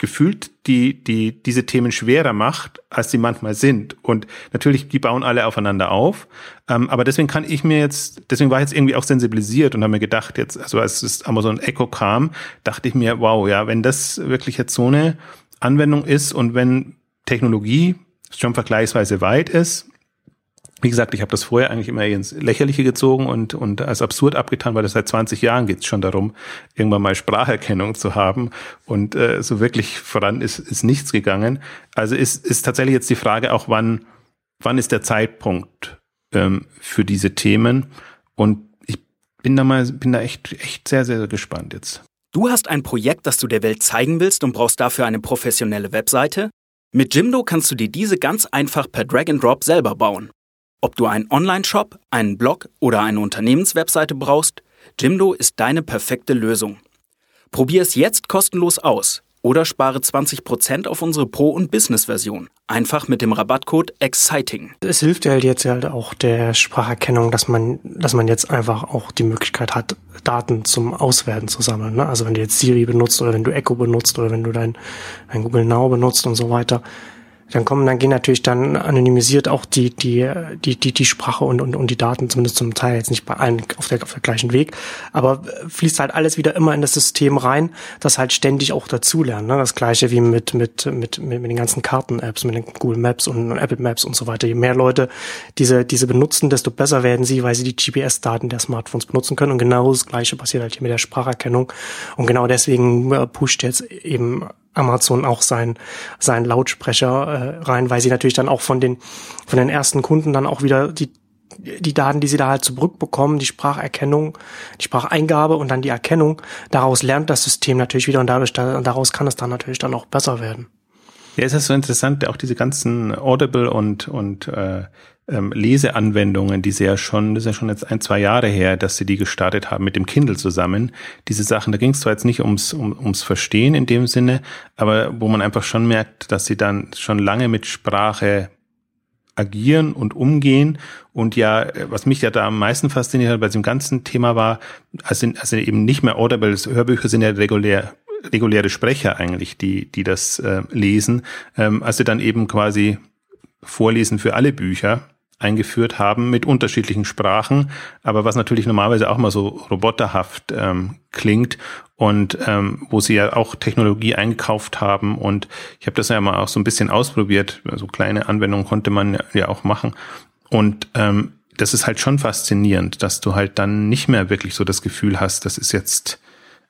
gefühlt die, die, diese Themen schwerer macht, als sie manchmal sind. Und natürlich, die bauen alle aufeinander auf. Ähm, aber deswegen kann ich mir jetzt, deswegen war ich jetzt irgendwie auch sensibilisiert und habe mir gedacht, jetzt, also als das Amazon Echo kam, dachte ich mir, wow, ja, wenn das wirklich jetzt so eine Anwendung ist und wenn Technologie schon vergleichsweise weit ist, wie gesagt, ich habe das vorher eigentlich immer ins Lächerliche gezogen und, und als absurd abgetan, weil das seit 20 Jahren geht es schon darum, irgendwann mal Spracherkennung zu haben. Und äh, so wirklich voran ist, ist nichts gegangen. Also ist, ist tatsächlich jetzt die Frage auch, wann, wann ist der Zeitpunkt ähm, für diese Themen? Und ich bin da mal, bin da echt, echt sehr, sehr gespannt jetzt. Du hast ein Projekt, das du der Welt zeigen willst und brauchst dafür eine professionelle Webseite? Mit Jimdo kannst du dir diese ganz einfach per Drag and Drop selber bauen. Ob du einen Online-Shop, einen Blog oder eine Unternehmenswebseite brauchst, Jimdo ist deine perfekte Lösung. Probier es jetzt kostenlos aus oder spare 20% auf unsere Pro- und Business-Version. Einfach mit dem Rabattcode EXCITING. Es hilft halt jetzt halt auch der Spracherkennung, dass man, dass man jetzt einfach auch die Möglichkeit hat, Daten zum Auswerten zu sammeln. Ne? Also wenn du jetzt Siri benutzt oder wenn du Echo benutzt oder wenn du dein, dein Google Now benutzt und so weiter, dann kommen, dann gehen natürlich dann anonymisiert auch die, die, die, die, die Sprache und, und, und die Daten, zumindest zum Teil jetzt nicht bei allen auf der, auf der gleichen Weg, aber fließt halt alles wieder immer in das System rein, das halt ständig auch dazulernen. Ne? Das gleiche wie mit, mit, mit, mit, mit den ganzen Karten-Apps, mit den Google Maps und Apple Maps und so weiter. Je mehr Leute diese, diese benutzen, desto besser werden sie, weil sie die GPS-Daten der Smartphones benutzen können. Und genau das gleiche passiert halt hier mit der Spracherkennung. Und genau deswegen äh, pusht jetzt eben Amazon auch sein, sein Lautsprecher äh, rein, weil sie natürlich dann auch von den, von den ersten Kunden dann auch wieder die, die Daten, die sie da halt zurückbekommen, die Spracherkennung, die Spracheingabe und dann die Erkennung, daraus lernt das System natürlich wieder und dadurch, daraus kann es dann natürlich dann auch besser werden. Ja, es ist so interessant, auch diese ganzen Audible und, und äh, ähm, Leseanwendungen, die sie ja schon, das ist ja schon jetzt ein, zwei Jahre her, dass sie die gestartet haben mit dem Kindle zusammen. Diese Sachen, da ging es zwar jetzt nicht ums, um, ums Verstehen in dem Sinne, aber wo man einfach schon merkt, dass sie dann schon lange mit Sprache agieren und umgehen. Und ja, was mich ja da am meisten fasziniert hat bei diesem ganzen Thema war, also, also eben nicht mehr Audibles Hörbücher sind ja regulär reguläre Sprecher eigentlich, die, die das äh, lesen, ähm, als sie dann eben quasi vorlesen für alle Bücher eingeführt haben mit unterschiedlichen Sprachen, aber was natürlich normalerweise auch mal so roboterhaft ähm, klingt und ähm, wo sie ja auch Technologie eingekauft haben und ich habe das ja mal auch so ein bisschen ausprobiert, so also kleine Anwendungen konnte man ja auch machen und ähm, das ist halt schon faszinierend, dass du halt dann nicht mehr wirklich so das Gefühl hast, das ist jetzt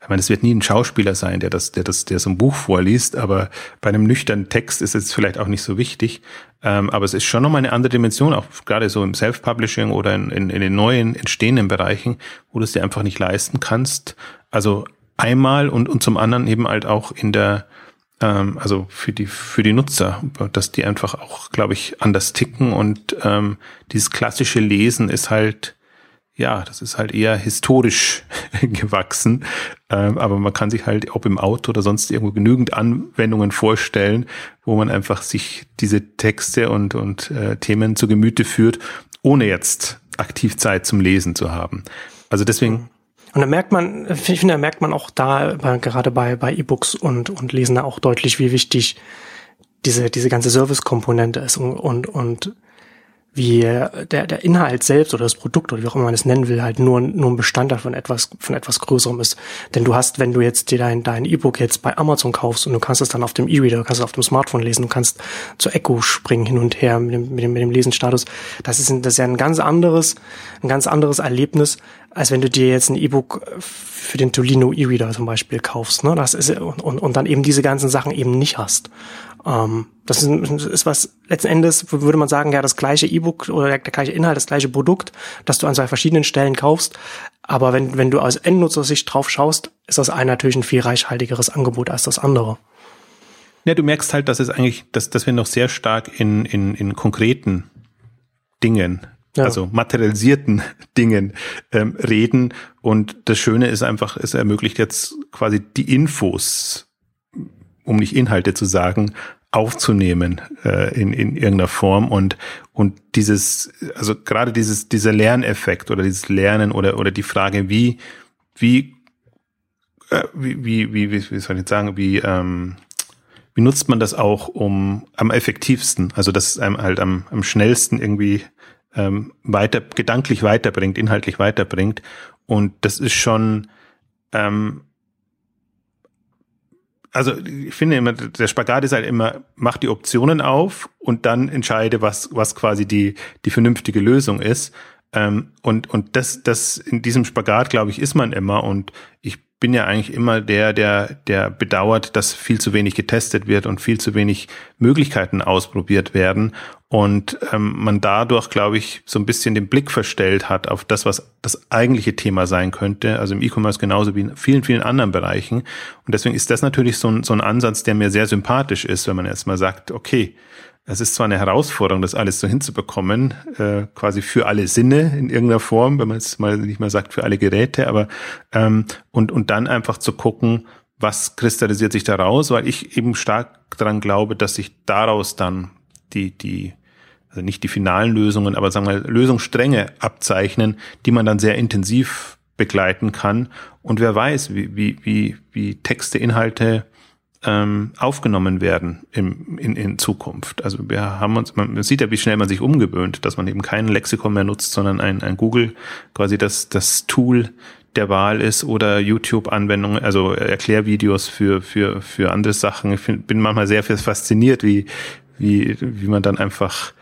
ich meine, es wird nie ein Schauspieler sein, der das, der das, der so ein Buch vorliest, aber bei einem nüchternen Text ist es vielleicht auch nicht so wichtig. Ähm, aber es ist schon nochmal eine andere Dimension, auch gerade so im Self-Publishing oder in, in, in den neuen entstehenden Bereichen, wo du es dir einfach nicht leisten kannst. Also einmal und, und zum anderen eben halt auch in der, ähm, also für die, für die Nutzer, dass die einfach auch, glaube ich, anders ticken und ähm, dieses klassische Lesen ist halt, ja, das ist halt eher historisch gewachsen. Ähm, aber man kann sich halt, ob im Auto oder sonst irgendwo genügend Anwendungen vorstellen, wo man einfach sich diese Texte und, und äh, Themen zu Gemüte führt, ohne jetzt aktiv Zeit zum Lesen zu haben. Also deswegen. Und da merkt man, ich finde, da merkt man auch da, gerade bei, bei E-Books und, und Lesen auch deutlich, wie wichtig diese, diese ganze Service-Komponente ist und, und, und wie der, der Inhalt selbst oder das Produkt oder wie auch immer man es nennen will, halt nur, nur ein Bestandteil von etwas, von etwas Größerem ist. Denn du hast, wenn du jetzt dir dein, dein E-Book jetzt bei Amazon kaufst und du kannst es dann auf dem E-Reader, kannst es auf dem Smartphone lesen, du kannst zur Echo springen hin und her mit dem, mit dem, mit dem Lesenstatus. Das ist, das ist ja ein ganz anderes, ein ganz anderes Erlebnis, als wenn du dir jetzt ein E-Book für den Tolino E-Reader zum Beispiel kaufst, ne? Das ist, und, und, und dann eben diese ganzen Sachen eben nicht hast. Ähm, das ist, ist was, letzten Endes würde man sagen, ja, das gleiche E-Book oder der, der, gleiche Inhalt, das gleiche Produkt, das du an zwei verschiedenen Stellen kaufst. Aber wenn, wenn du aus Endnutzersicht drauf schaust, ist das eine natürlich ein viel reichhaltigeres Angebot als das andere. Ja, du merkst halt, dass es eigentlich, dass, dass wir noch sehr stark in, in, in konkreten Dingen ja. also materialisierten Dingen ähm, reden. Und das Schöne ist einfach, es ermöglicht jetzt quasi die Infos um nicht Inhalte zu sagen, aufzunehmen äh, in, in irgendeiner Form. Und und dieses also gerade dieses dieser Lerneffekt oder dieses Lernen oder oder die Frage wie wie äh, wie, wie wie wie soll ich jetzt sagen wie ähm, wie nutzt man das auch um am effektivsten also dass es einem halt am, am schnellsten irgendwie ähm, weiter gedanklich weiterbringt inhaltlich weiterbringt. Und das ist schon ähm, also ich finde immer, der Spagat ist halt immer, mach die Optionen auf und dann entscheide, was, was quasi die, die vernünftige Lösung ist. Ähm, und, und das, das in diesem Spagat, glaube ich, ist man immer. Und ich bin ja eigentlich immer der, der, der bedauert, dass viel zu wenig getestet wird und viel zu wenig Möglichkeiten ausprobiert werden und ähm, man dadurch, glaube ich, so ein bisschen den Blick verstellt hat auf das, was das eigentliche Thema sein könnte, also im E-Commerce genauso wie in vielen, vielen anderen Bereichen. Und deswegen ist das natürlich so ein, so ein Ansatz, der mir sehr sympathisch ist, wenn man erstmal sagt, okay, es ist zwar eine Herausforderung, das alles so hinzubekommen, äh, quasi für alle Sinne in irgendeiner Form, wenn man es mal nicht mal sagt für alle Geräte, aber ähm, und und dann einfach zu gucken, was kristallisiert sich daraus, weil ich eben stark daran glaube, dass sich daraus dann die die also nicht die finalen Lösungen, aber sagen wir Lösungsstränge abzeichnen, die man dann sehr intensiv begleiten kann. Und wer weiß, wie, wie, wie, wie Texte, Inhalte ähm, aufgenommen werden im, in, in Zukunft. Also wir haben uns, man sieht ja, wie schnell man sich umgewöhnt, dass man eben kein Lexikon mehr nutzt, sondern ein, ein Google quasi das, das Tool der Wahl ist oder YouTube-Anwendungen, also Erklärvideos für, für, für andere Sachen. Ich find, bin manchmal sehr fasziniert, wie, wie, wie man dann einfach,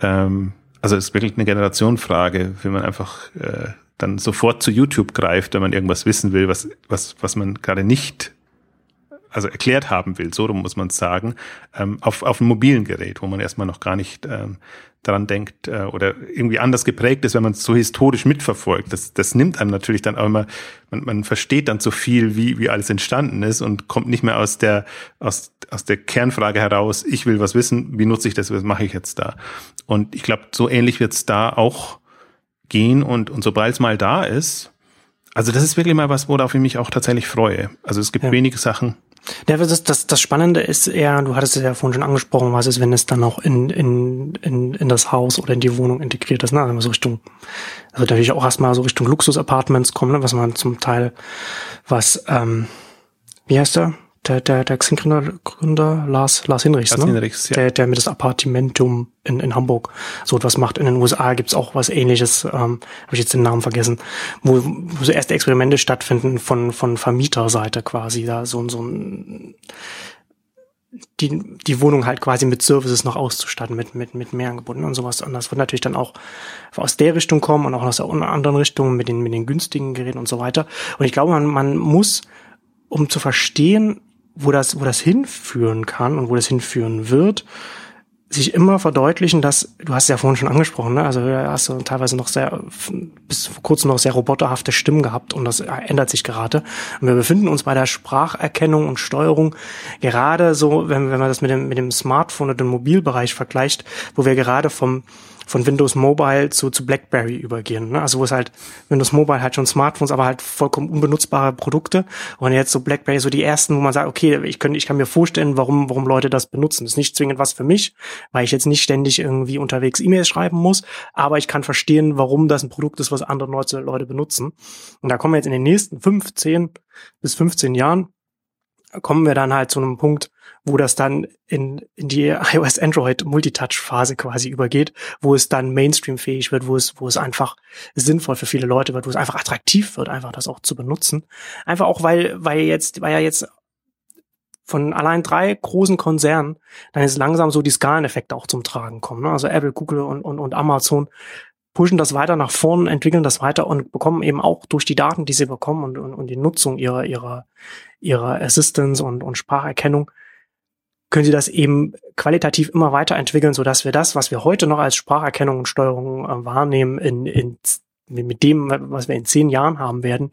ähm, also es ist wirklich eine Generationenfrage, wie man einfach äh, dann sofort zu YouTube greift, wenn man irgendwas wissen will, was, was, was man gerade nicht also erklärt haben will, so muss man es sagen, ähm, auf, auf einem mobilen Gerät, wo man erstmal noch gar nicht ähm, daran denkt äh, oder irgendwie anders geprägt ist, wenn man es so historisch mitverfolgt. Das, das nimmt einem natürlich dann auch immer, man, man versteht dann zu viel, wie, wie alles entstanden ist und kommt nicht mehr aus der, aus, aus der Kernfrage heraus, ich will was wissen, wie nutze ich das, was mache ich jetzt da? Und ich glaube, so ähnlich wird es da auch gehen und, und sobald es mal da ist, also das ist wirklich mal was, worauf ich mich auch tatsächlich freue. Also es gibt ja. wenige Sachen, das, das, das Spannende ist eher, du hattest es ja vorhin schon angesprochen, was ist, wenn es dann auch in, in, in, in das Haus oder in die Wohnung integriert ist, ne? Also so Richtung, also natürlich auch erstmal so Richtung Luxus-Apartments kommen, ne? was man zum Teil, was, ähm, wie heißt der? Der, der, der Xing-Gründer Gründer Lars, Lars Hinrichs, Lars ne? Hinrichs ja. der, der mit das Appartementum in, in Hamburg so etwas macht. In den USA gibt's auch was ähnliches, ähm, habe ich jetzt den Namen vergessen, wo, wo so erste Experimente stattfinden von, von Vermieterseite quasi, da so, so ein die, die Wohnung halt quasi mit Services noch auszustatten, mit, mit, mit mehr Angeboten und sowas. Und das wird natürlich dann auch aus der Richtung kommen und auch aus der anderen Richtung mit den, mit den günstigen Geräten und so weiter. Und ich glaube, man, man muss, um zu verstehen, wo das, wo das hinführen kann und wo das hinführen wird, sich immer verdeutlichen, dass, du hast es ja vorhin schon angesprochen, ne? also hast du teilweise noch sehr, bis vor kurzem noch sehr roboterhafte Stimmen gehabt und das ändert sich gerade. Und wir befinden uns bei der Spracherkennung und Steuerung gerade so, wenn, wenn man das mit dem, mit dem Smartphone und dem Mobilbereich vergleicht, wo wir gerade vom, von Windows Mobile zu, zu BlackBerry übergehen. Ne? Also wo es halt Windows Mobile halt schon Smartphones, aber halt vollkommen unbenutzbare Produkte. Und jetzt so BlackBerry so die ersten, wo man sagt, okay, ich, kann, ich kann mir vorstellen, warum, warum Leute das benutzen. Das ist nicht zwingend was für mich, weil ich jetzt nicht ständig irgendwie unterwegs E-Mails schreiben muss, aber ich kann verstehen, warum das ein Produkt ist, was andere Leute, Leute benutzen. Und da kommen wir jetzt in den nächsten 15 bis 15 Jahren kommen wir dann halt zu einem Punkt, wo das dann in, in die iOS-Android-Multitouch-Phase quasi übergeht, wo es dann Mainstream-fähig wird, wo es, wo es einfach sinnvoll für viele Leute wird, wo es einfach attraktiv wird, einfach das auch zu benutzen. Einfach auch, weil, weil jetzt, weil ja jetzt von allein drei großen Konzernen dann jetzt langsam so die Skaleneffekte auch zum Tragen kommen. Ne? Also Apple, Google und, und, und Amazon pushen das weiter nach vorn, entwickeln das weiter und bekommen eben auch durch die Daten, die sie bekommen und, und, und die Nutzung ihrer, ihrer, ihrer Assistance und, und Spracherkennung, können sie das eben qualitativ immer weiterentwickeln, so wir das, was wir heute noch als Spracherkennung und Steuerung äh, wahrnehmen, in, in, mit dem, was wir in zehn Jahren haben werden,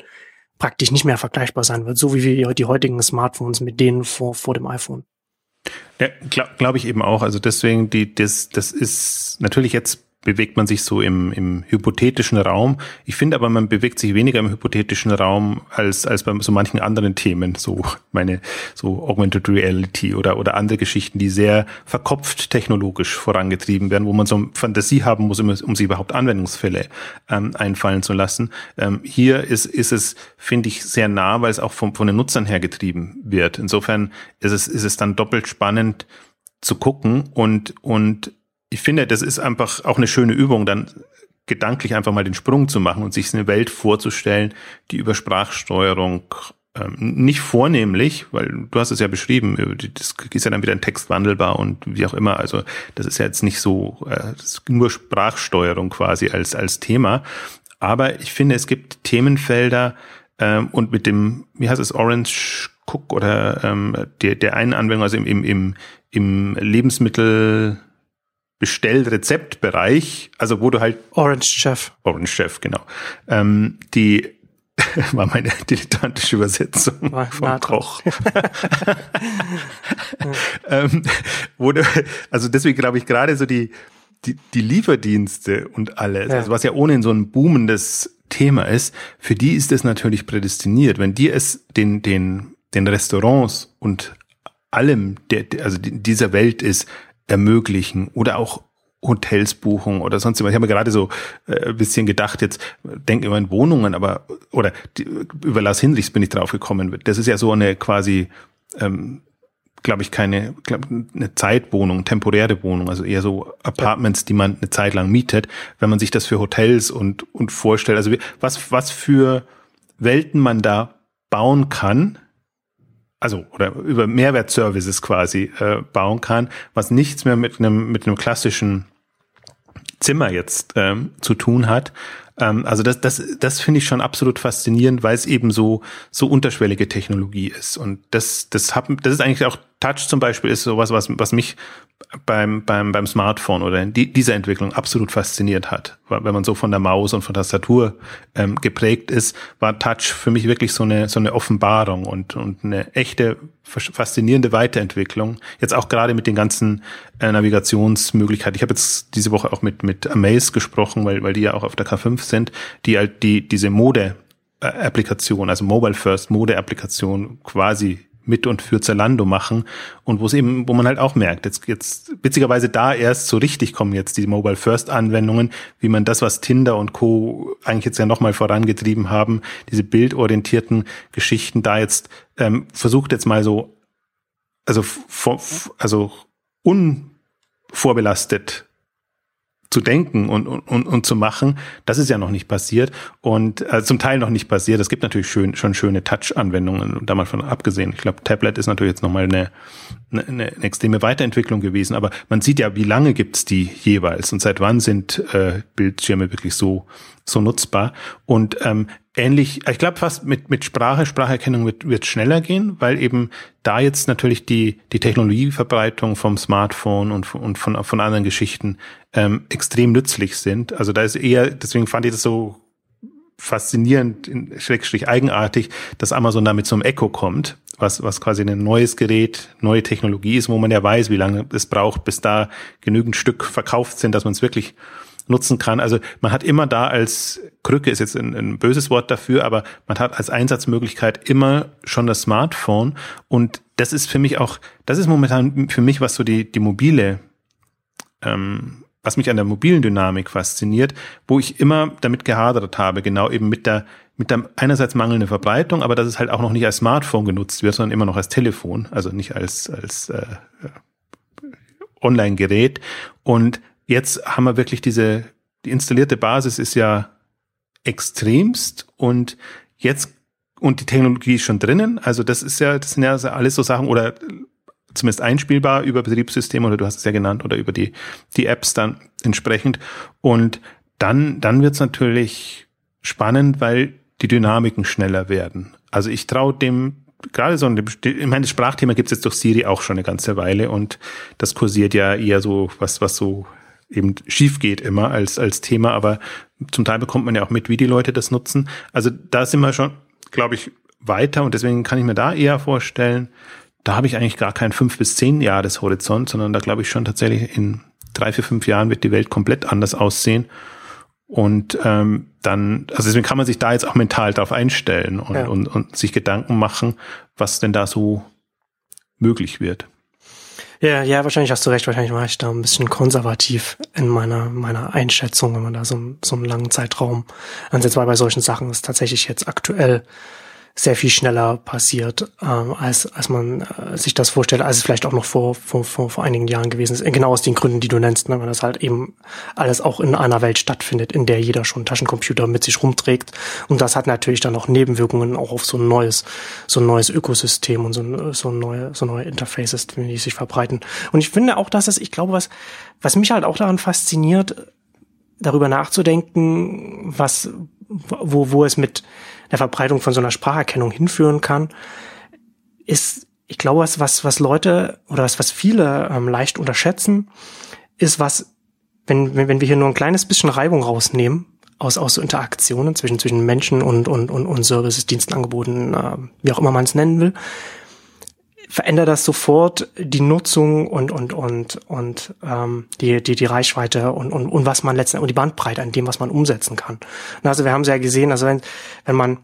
praktisch nicht mehr vergleichbar sein wird, so wie wir die heutigen Smartphones mit denen vor, vor dem iPhone. Ja, glaube glaub ich eben auch. Also deswegen, die, das, das ist natürlich jetzt bewegt man sich so im, im hypothetischen Raum. Ich finde aber, man bewegt sich weniger im hypothetischen Raum als, als bei so manchen anderen Themen, so meine, so Augmented Reality oder, oder andere Geschichten, die sehr verkopft technologisch vorangetrieben werden, wo man so Fantasie haben muss, um, um sie überhaupt Anwendungsfälle ähm, einfallen zu lassen. Ähm, hier ist, ist es, finde ich, sehr nah, weil es auch von, von den Nutzern her getrieben wird. Insofern ist es, ist es dann doppelt spannend zu gucken und, und ich finde, das ist einfach auch eine schöne Übung, dann gedanklich einfach mal den Sprung zu machen und sich eine Welt vorzustellen, die über Sprachsteuerung ähm, nicht vornehmlich, weil du hast es ja beschrieben, das ist ja dann wieder ein Text wandelbar und wie auch immer. Also das ist ja jetzt nicht so äh, nur Sprachsteuerung quasi als als Thema. Aber ich finde, es gibt Themenfelder ähm, und mit dem, wie heißt es, Orange Cook oder ähm, der der einen Anwendung, also im im im, im Lebensmittel Bestellrezeptbereich, also wo du halt Orange Chef. Orange Chef, genau. Ähm, die war meine dilettantische Übersetzung war vom Koch. ähm, du, also deswegen glaube ich gerade so die, die, die Lieferdienste und alles, ja. also was ja ohnehin so ein boomendes Thema ist, für die ist es natürlich prädestiniert. Wenn die es den, den, den Restaurants und allem, der, also dieser Welt ist, ermöglichen oder auch Hotels buchen oder sonst was. Ich habe mir gerade so äh, ein bisschen gedacht, jetzt denke immer in Wohnungen, aber oder über Lars Hinrichs bin ich drauf gekommen. Das ist ja so eine quasi, ähm, glaube ich, keine glaub, eine Zeitwohnung, temporäre Wohnung, also eher so Apartments, die man eine Zeit lang mietet. Wenn man sich das für Hotels und und vorstellt, also was was für Welten man da bauen kann, also oder über Mehrwertservices quasi äh, bauen kann, was nichts mehr mit einem mit einem klassischen Zimmer jetzt ähm, zu tun hat. Ähm, also das das das finde ich schon absolut faszinierend, weil es eben so so unterschwellige Technologie ist und das das haben das ist eigentlich auch Touch zum Beispiel ist sowas was was mich beim, beim, beim Smartphone oder in die, dieser Entwicklung absolut fasziniert hat. Wenn man so von der Maus und von Tastatur ähm, geprägt ist, war Touch für mich wirklich so eine, so eine Offenbarung und, und eine echte, faszinierende Weiterentwicklung. Jetzt auch gerade mit den ganzen äh, Navigationsmöglichkeiten. Ich habe jetzt diese Woche auch mit, mit Amaze gesprochen, weil, weil die ja auch auf der K5 sind, die halt die, diese Mode Applikation, also Mobile First Mode Applikation quasi mit und für Zalando machen und wo es eben, wo man halt auch merkt, jetzt, jetzt witzigerweise da erst so richtig kommen jetzt die Mobile First Anwendungen, wie man das, was Tinder und Co. eigentlich jetzt ja nochmal vorangetrieben haben, diese bildorientierten Geschichten da jetzt ähm, versucht jetzt mal so, also, also unvorbelastet zu denken und, und, und zu machen, das ist ja noch nicht passiert und äh, zum Teil noch nicht passiert. Es gibt natürlich schön, schon schöne Touch-Anwendungen, da mal von abgesehen. Ich glaube, Tablet ist natürlich jetzt nochmal eine, eine, eine extreme Weiterentwicklung gewesen, aber man sieht ja, wie lange gibt's die jeweils und seit wann sind äh, Bildschirme wirklich so so nutzbar. Und ähm, ähnlich, ich glaube fast mit, mit Sprache, Spracherkennung wird, wird schneller gehen, weil eben da jetzt natürlich die, die Technologieverbreitung vom Smartphone und, und von, von anderen Geschichten ähm, extrem nützlich sind. Also da ist eher, deswegen fand ich das so faszinierend, schrägstrich eigenartig, dass Amazon da mit so einem Echo kommt, was, was quasi ein neues Gerät, neue Technologie ist, wo man ja weiß, wie lange es braucht, bis da genügend Stück verkauft sind, dass man es wirklich nutzen kann. Also man hat immer da als Krücke ist jetzt ein, ein böses Wort dafür, aber man hat als Einsatzmöglichkeit immer schon das Smartphone und das ist für mich auch, das ist momentan für mich, was so die, die mobile, ähm, was mich an der mobilen Dynamik fasziniert, wo ich immer damit gehadert habe, genau eben mit der, mit der einerseits mangelnde Verbreitung, aber dass es halt auch noch nicht als Smartphone genutzt wird, sondern immer noch als Telefon, also nicht als, als äh, Online-Gerät. Und jetzt haben wir wirklich diese, die installierte Basis ist ja extremst und jetzt und die Technologie ist schon drinnen. Also das ist ja, das sind ja alles so Sachen oder zumindest einspielbar über Betriebssysteme oder du hast es ja genannt oder über die, die Apps dann entsprechend. Und dann, dann wird's natürlich spannend, weil die Dynamiken schneller werden. Also ich traue dem gerade so, ich meine, das Sprachthema gibt's jetzt durch Siri auch schon eine ganze Weile und das kursiert ja eher so, was, was so eben schief geht immer als, als Thema, aber zum Teil bekommt man ja auch mit, wie die Leute das nutzen. Also da sind wir schon, glaube ich, weiter und deswegen kann ich mir da eher vorstellen, da habe ich eigentlich gar keinen fünf bis zehn Jahreshorizont, sondern da glaube ich schon tatsächlich in drei, vier, fünf Jahren wird die Welt komplett anders aussehen. Und ähm, dann, also deswegen kann man sich da jetzt auch mental drauf einstellen und, ja. und, und sich Gedanken machen, was denn da so möglich wird. Ja, ja, wahrscheinlich hast du recht. Wahrscheinlich war ich da ein bisschen konservativ in meiner, meiner Einschätzung, wenn man da so, so einen langen Zeitraum ansetzt, weil bei solchen Sachen ist tatsächlich jetzt aktuell sehr viel schneller passiert, ähm, als, als man äh, sich das vorstellt, als es vielleicht auch noch vor, vor, vor, vor einigen Jahren gewesen ist. Genau aus den Gründen, die du nennst, ne, weil das halt eben alles auch in einer Welt stattfindet, in der jeder schon Taschencomputer mit sich rumträgt. Und das hat natürlich dann auch Nebenwirkungen auch auf so ein neues, so ein neues Ökosystem und so, so neue, so neue Interfaces, die sich verbreiten. Und ich finde auch, dass es, ich glaube, was, was mich halt auch daran fasziniert, darüber nachzudenken, was, wo, wo es mit, der Verbreitung von so einer Spracherkennung hinführen kann, ist, ich glaube, was, was, was Leute oder was, was viele ähm, leicht unterschätzen, ist, was, wenn, wenn, wenn wir hier nur ein kleines bisschen Reibung rausnehmen, aus, aus so Interaktionen zwischen, zwischen Menschen und, und, und, und Services, Dienstenangeboten, äh, wie auch immer man es nennen will, verändert das sofort die Nutzung und und und und ähm, die die die Reichweite und und und was man letztendlich und die Bandbreite an dem was man umsetzen kann. Also wir haben es ja gesehen, also wenn wenn man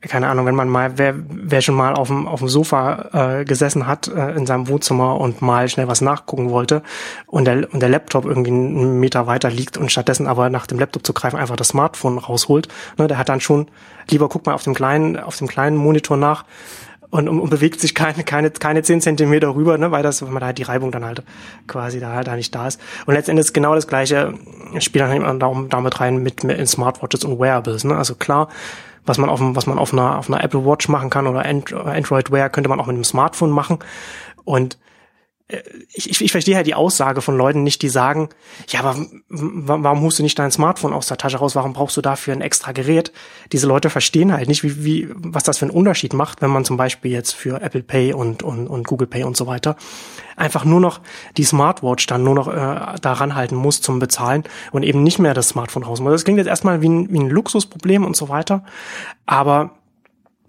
keine Ahnung, wenn man mal, wer, wer schon mal auf dem, auf dem Sofa äh, gesessen hat äh, in seinem Wohnzimmer und mal schnell was nachgucken wollte und der, und der Laptop irgendwie einen Meter weiter liegt und stattdessen aber nach dem Laptop zu greifen einfach das Smartphone rausholt, ne, der hat dann schon, lieber guck mal auf dem kleinen, auf dem kleinen Monitor nach, und, und, und bewegt sich keine, keine, keine zehn Zentimeter rüber, ne, weil das, weil man da halt die Reibung dann halt quasi da halt da nicht da ist. Und letztendlich ist genau das gleiche, spielt dann eben damit rein mit, mit in Smartwatches und Wearables, ne. Also klar, was man auf, was man auf einer, auf einer Apple Watch machen kann oder Android Wear könnte man auch mit einem Smartphone machen. Und ich, ich, ich verstehe halt die Aussage von Leuten nicht, die sagen, ja, aber warum holst du nicht dein Smartphone aus der Tasche raus? Warum brauchst du dafür ein extra Gerät? Diese Leute verstehen halt nicht, wie, wie, was das für einen Unterschied macht, wenn man zum Beispiel jetzt für Apple Pay und, und, und Google Pay und so weiter einfach nur noch die Smartwatch dann nur noch äh, daran halten muss zum Bezahlen und eben nicht mehr das Smartphone raus muss. Das klingt jetzt erstmal wie ein, wie ein Luxusproblem und so weiter, aber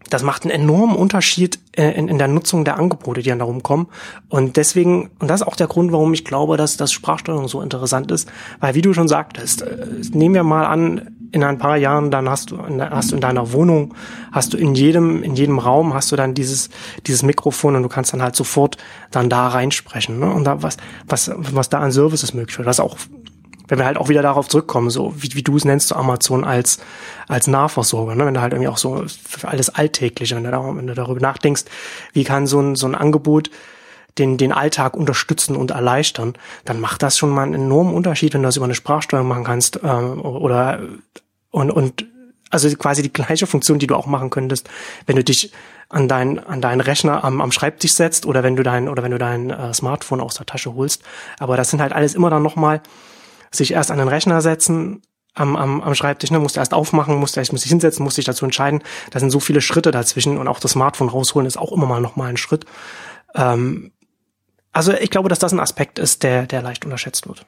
das macht einen enormen Unterschied äh, in, in der Nutzung der Angebote, die dann darum kommen. Und deswegen, und das ist auch der Grund, warum ich glaube, dass das Sprachsteuerung so interessant ist, weil wie du schon sagtest, äh, nehmen wir mal an, in ein paar Jahren, dann hast du, hast du in deiner Wohnung, hast du in jedem, in jedem Raum hast du dann dieses, dieses Mikrofon und du kannst dann halt sofort dann da reinsprechen, ne? Und da was, was, was da an Services möglich wird, was auch wenn wir halt auch wieder darauf zurückkommen, so wie, wie du es nennst, so Amazon als, als Nahversorger, ne? wenn du halt irgendwie auch so für alles Alltägliche, wenn du, da, wenn du darüber nachdenkst, wie kann so ein, so ein Angebot den, den Alltag unterstützen und erleichtern, dann macht das schon mal einen enormen Unterschied, wenn du das über eine Sprachsteuerung machen kannst ähm, oder und, und also quasi die gleiche Funktion, die du auch machen könntest, wenn du dich an deinen an deinen Rechner am, am Schreibtisch setzt oder wenn du dein oder wenn du dein äh, Smartphone aus der Tasche holst. Aber das sind halt alles immer dann nochmal sich erst an den Rechner setzen, am, am, am Schreibtisch, ne, musste erst aufmachen, musste erst muss sich hinsetzen, musste sich dazu entscheiden. Da sind so viele Schritte dazwischen und auch das Smartphone rausholen ist auch immer mal noch mal ein Schritt. Ähm, also ich glaube, dass das ein Aspekt ist, der, der leicht unterschätzt wird.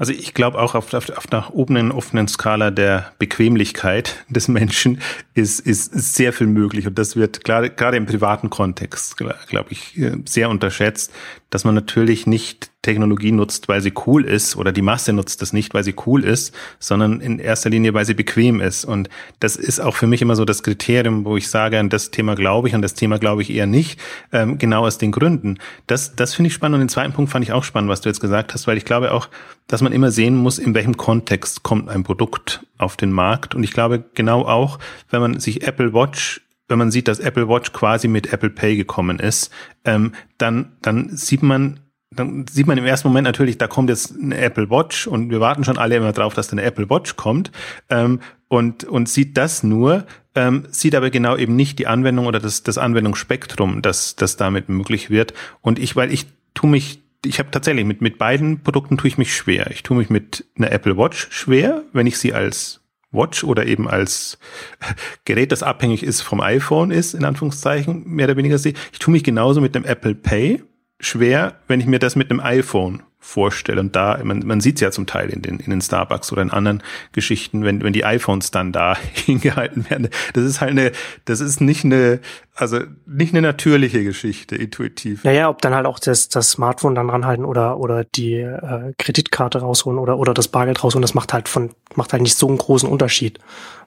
Also ich glaube auch auf, auf, auf einer oberen offenen Skala der Bequemlichkeit des Menschen ist, ist, sehr viel möglich. Und das wird gerade, gerade im privaten Kontext, glaube ich, äh, sehr unterschätzt, dass man natürlich nicht Technologie nutzt, weil sie cool ist oder die Masse nutzt das nicht, weil sie cool ist, sondern in erster Linie, weil sie bequem ist. Und das ist auch für mich immer so das Kriterium, wo ich sage, an das Thema glaube ich, an das Thema glaube ich eher nicht, ähm, genau aus den Gründen. Das, das finde ich spannend. Und den zweiten Punkt fand ich auch spannend, was du jetzt gesagt hast, weil ich glaube auch, dass man immer sehen muss, in welchem Kontext kommt ein Produkt auf den Markt. Und ich glaube genau auch, wenn man sich Apple Watch wenn man sieht, dass Apple Watch quasi mit Apple Pay gekommen ist, ähm, dann, dann sieht man, dann sieht man im ersten Moment natürlich, da kommt jetzt eine Apple Watch und wir warten schon alle immer drauf, dass da eine Apple Watch kommt ähm, und, und sieht das nur, ähm, sieht aber genau eben nicht die Anwendung oder das, das Anwendungsspektrum, das, das damit möglich wird. Und ich, weil ich tue mich ich habe tatsächlich mit mit beiden Produkten tue ich mich schwer. Ich tue mich mit einer Apple Watch schwer, wenn ich sie als Watch oder eben als Gerät, das abhängig ist vom iPhone ist, in Anführungszeichen, mehr oder weniger sehe. Ich tue mich genauso mit dem Apple Pay schwer, wenn ich mir das mit einem iPhone vorstelle. Und da, man, man sieht es ja zum Teil in den, in den Starbucks oder in anderen Geschichten, wenn, wenn die iPhones dann da hingehalten werden. Das ist halt eine, das ist nicht eine, also nicht eine natürliche Geschichte, intuitiv. Naja, ob dann halt auch das, das Smartphone dann ranhalten oder, oder die äh, Kreditkarte rausholen oder, oder das Bargeld rausholen, das macht halt von, macht halt nicht so einen großen Unterschied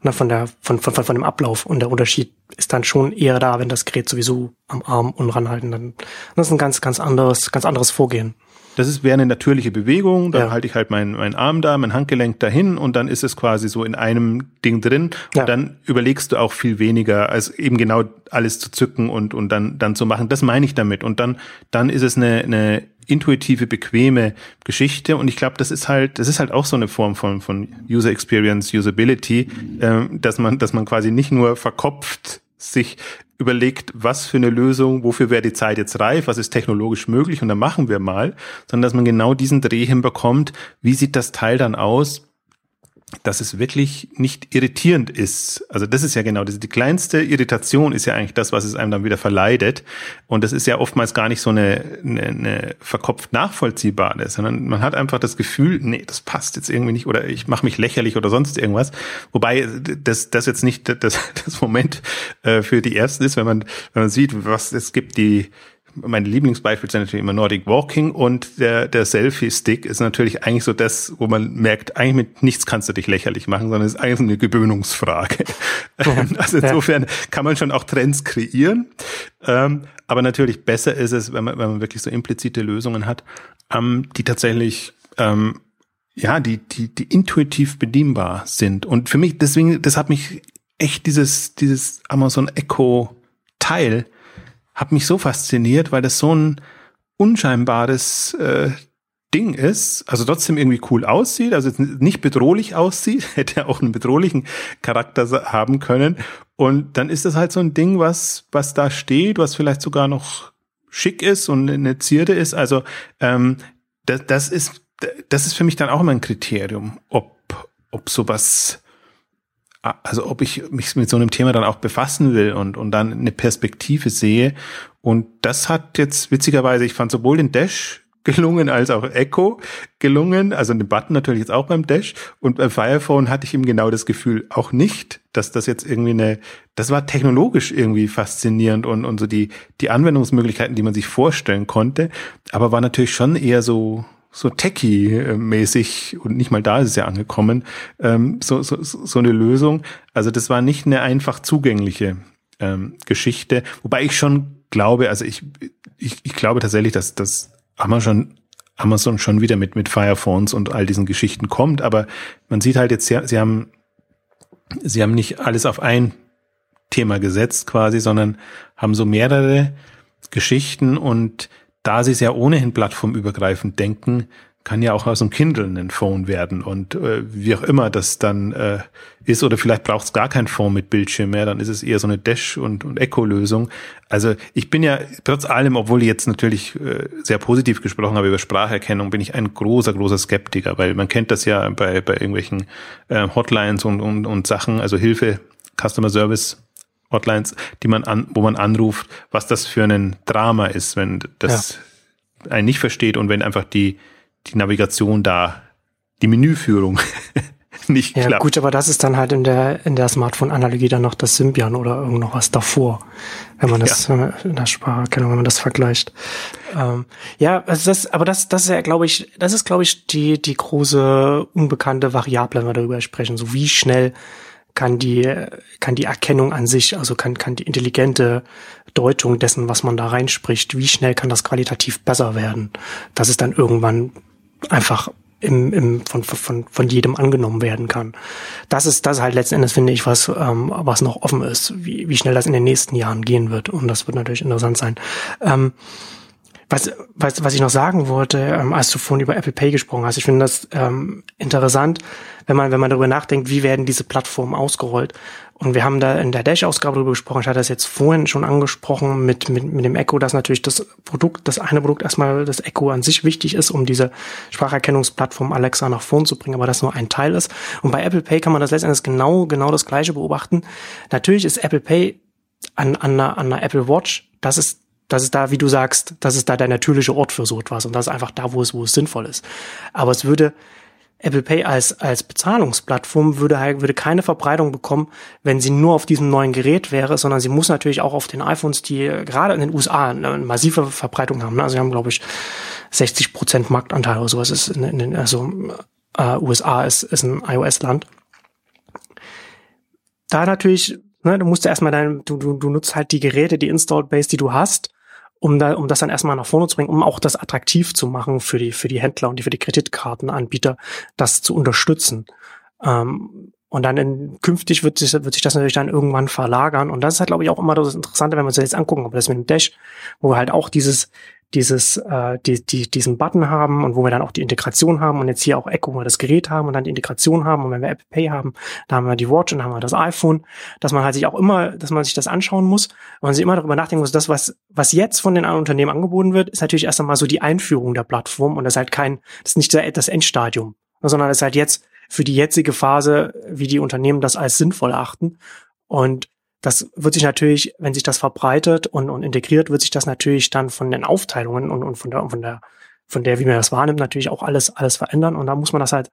ne, von der, von, von, von, von dem Ablauf. Und der Unterschied ist dann schon eher da, wenn das Gerät sowieso am Arm und ranhalten, dann, das ist ein ganz, ganz anderes, ganz anderes Vorgehen. Das ist wäre eine natürliche Bewegung, dann ja. halte ich halt meinen mein Arm da, mein Handgelenk dahin und dann ist es quasi so in einem Ding drin und ja. dann überlegst du auch viel weniger, als eben genau alles zu zücken und und dann dann zu machen. Das meine ich damit und dann dann ist es eine eine intuitive, bequeme Geschichte und ich glaube, das ist halt das ist halt auch so eine Form von von User Experience, Usability, äh, dass man dass man quasi nicht nur verkopft sich überlegt, was für eine Lösung, wofür wäre die Zeit jetzt reif, was ist technologisch möglich und dann machen wir mal, sondern dass man genau diesen Dreh hinbekommt, wie sieht das Teil dann aus, dass es wirklich nicht irritierend ist. Also das ist ja genau, das, die kleinste Irritation ist ja eigentlich das, was es einem dann wieder verleidet. Und das ist ja oftmals gar nicht so eine, eine, eine verkopft nachvollziehbare, sondern man hat einfach das Gefühl, nee, das passt jetzt irgendwie nicht oder ich mache mich lächerlich oder sonst irgendwas. Wobei das, das jetzt nicht das, das Moment äh, für die Ersten ist, wenn man, wenn man sieht, was es gibt, die meine Lieblingsbeispiele sind natürlich immer Nordic Walking und der, der Selfie-Stick ist natürlich eigentlich so das, wo man merkt, eigentlich mit nichts kannst du dich lächerlich machen, sondern es ist eigentlich eine Gewöhnungsfrage. Ja, also insofern ja. kann man schon auch Trends kreieren. Ähm, aber natürlich besser ist es, wenn man, wenn man wirklich so implizite Lösungen hat, ähm, die tatsächlich ähm, ja, die, die, die intuitiv bedienbar sind. Und für mich, deswegen, das hat mich echt dieses, dieses Amazon Echo Teil hat mich so fasziniert, weil das so ein unscheinbares äh, Ding ist, also trotzdem irgendwie cool aussieht, also nicht bedrohlich aussieht, hätte auch einen bedrohlichen Charakter haben können. Und dann ist das halt so ein Ding, was, was da steht, was vielleicht sogar noch schick ist und eine Zierde ist. Also ähm, das, das ist das ist für mich dann auch immer ein Kriterium, ob ob sowas also ob ich mich mit so einem Thema dann auch befassen will und, und dann eine Perspektive sehe. Und das hat jetzt witzigerweise, ich fand sowohl den Dash gelungen als auch Echo gelungen, also den Button natürlich jetzt auch beim Dash und beim Firephone hatte ich ihm genau das Gefühl auch nicht, dass das jetzt irgendwie eine, das war technologisch irgendwie faszinierend und, und so die, die Anwendungsmöglichkeiten, die man sich vorstellen konnte, aber war natürlich schon eher so, so techie-mäßig und nicht mal da ist es ja angekommen, ähm, so, so, so eine Lösung. Also das war nicht eine einfach zugängliche ähm, Geschichte, wobei ich schon glaube, also ich, ich, ich glaube tatsächlich, dass das Amazon Amazon schon wieder mit mit Firephones und all diesen Geschichten kommt, aber man sieht halt jetzt, sie haben sie haben nicht alles auf ein Thema gesetzt quasi, sondern haben so mehrere Geschichten und da sie es ja ohnehin plattformübergreifend denken, kann ja auch aus dem Kindle ein Phone werden und äh, wie auch immer das dann äh, ist oder vielleicht braucht es gar kein Phone mit Bildschirm mehr, dann ist es eher so eine Dash- und, und Echo-Lösung. Also ich bin ja trotz allem, obwohl ich jetzt natürlich äh, sehr positiv gesprochen habe über Spracherkennung, bin ich ein großer, großer Skeptiker, weil man kennt das ja bei, bei irgendwelchen äh, Hotlines und, und, und Sachen, also Hilfe, Customer Service Hotlines, die man an, wo man anruft, was das für ein Drama ist, wenn das ja. einen nicht versteht und wenn einfach die, die Navigation da, die Menüführung nicht ja, klappt. Gut, aber das ist dann halt in der, in der Smartphone-Analogie dann noch das Symbian oder irgend noch was davor, wenn man das ja. in der Spracherkennung, wenn man das vergleicht. Ähm, ja, also das, aber das, das ist ja, glaube ich, das ist, glaube ich, die, die große unbekannte Variable, wenn wir darüber sprechen. So wie schnell kann die, kann die Erkennung an sich, also kann, kann die intelligente Deutung dessen, was man da reinspricht, wie schnell kann das qualitativ besser werden, dass es dann irgendwann einfach im, im, von, von, von jedem angenommen werden kann. Das ist, das halt letzten Endes, finde ich, was, ähm, was noch offen ist, wie, wie schnell das in den nächsten Jahren gehen wird. Und das wird natürlich interessant sein. Ähm, was, was, was ich noch sagen wollte, ähm, als du vorhin über Apple Pay gesprochen hast, ich finde das ähm, interessant, wenn man, wenn man darüber nachdenkt, wie werden diese Plattformen ausgerollt. Und wir haben da in der Dash-Ausgabe darüber gesprochen, ich hatte das jetzt vorhin schon angesprochen mit, mit, mit dem Echo, dass natürlich das Produkt, das eine Produkt erstmal das Echo an sich wichtig ist, um diese Spracherkennungsplattform Alexa nach vorn zu bringen, aber das nur ein Teil ist. Und bei Apple Pay kann man das letztendlich genau, genau das Gleiche beobachten. Natürlich ist Apple Pay an, an, einer, an einer Apple Watch, das ist das ist da, wie du sagst, das ist da der natürliche Ort für so etwas und das ist einfach da, wo es, wo es sinnvoll ist. Aber es würde Apple Pay als, als Bezahlungsplattform würde halt, würde keine Verbreitung bekommen, wenn sie nur auf diesem neuen Gerät wäre, sondern sie muss natürlich auch auf den iPhones, die gerade in den USA eine massive Verbreitung haben. Also sie haben, glaube ich, 60 Prozent Marktanteil oder sowas ist in, in den, also äh, USA ist, ist ein iOS-Land. Da natürlich Ne, du musst erstmal dein, du, du, du nutzt halt die Geräte, die Installed Base, die du hast, um da, um das dann erstmal nach vorne zu bringen, um auch das attraktiv zu machen für die, für die Händler und die für die Kreditkartenanbieter, das zu unterstützen. Ähm, und dann in, künftig wird sich, wird sich das natürlich dann irgendwann verlagern. Und das ist halt, glaube ich, auch immer das Interessante, wenn wir uns das jetzt angucken, ob das mit dem Dash, wo wir halt auch dieses, dieses, äh, die, die, diesen Button haben und wo wir dann auch die Integration haben und jetzt hier auch Echo, wo wir das Gerät haben und dann die Integration haben und wenn wir Apple Pay haben, da haben wir die Watch und dann haben wir das iPhone, dass man halt sich auch immer, dass man sich das anschauen muss und man sich immer darüber nachdenken muss, das, was, was jetzt von den anderen Unternehmen angeboten wird, ist natürlich erst einmal so die Einführung der Plattform und das ist halt kein, das ist nicht das Endstadium, sondern das ist halt jetzt für die jetzige Phase, wie die Unternehmen das als sinnvoll achten und das wird sich natürlich, wenn sich das verbreitet und, und integriert, wird sich das natürlich dann von den Aufteilungen und, und von der, von der, von der, wie man das wahrnimmt, natürlich auch alles, alles verändern. Und da muss man das halt,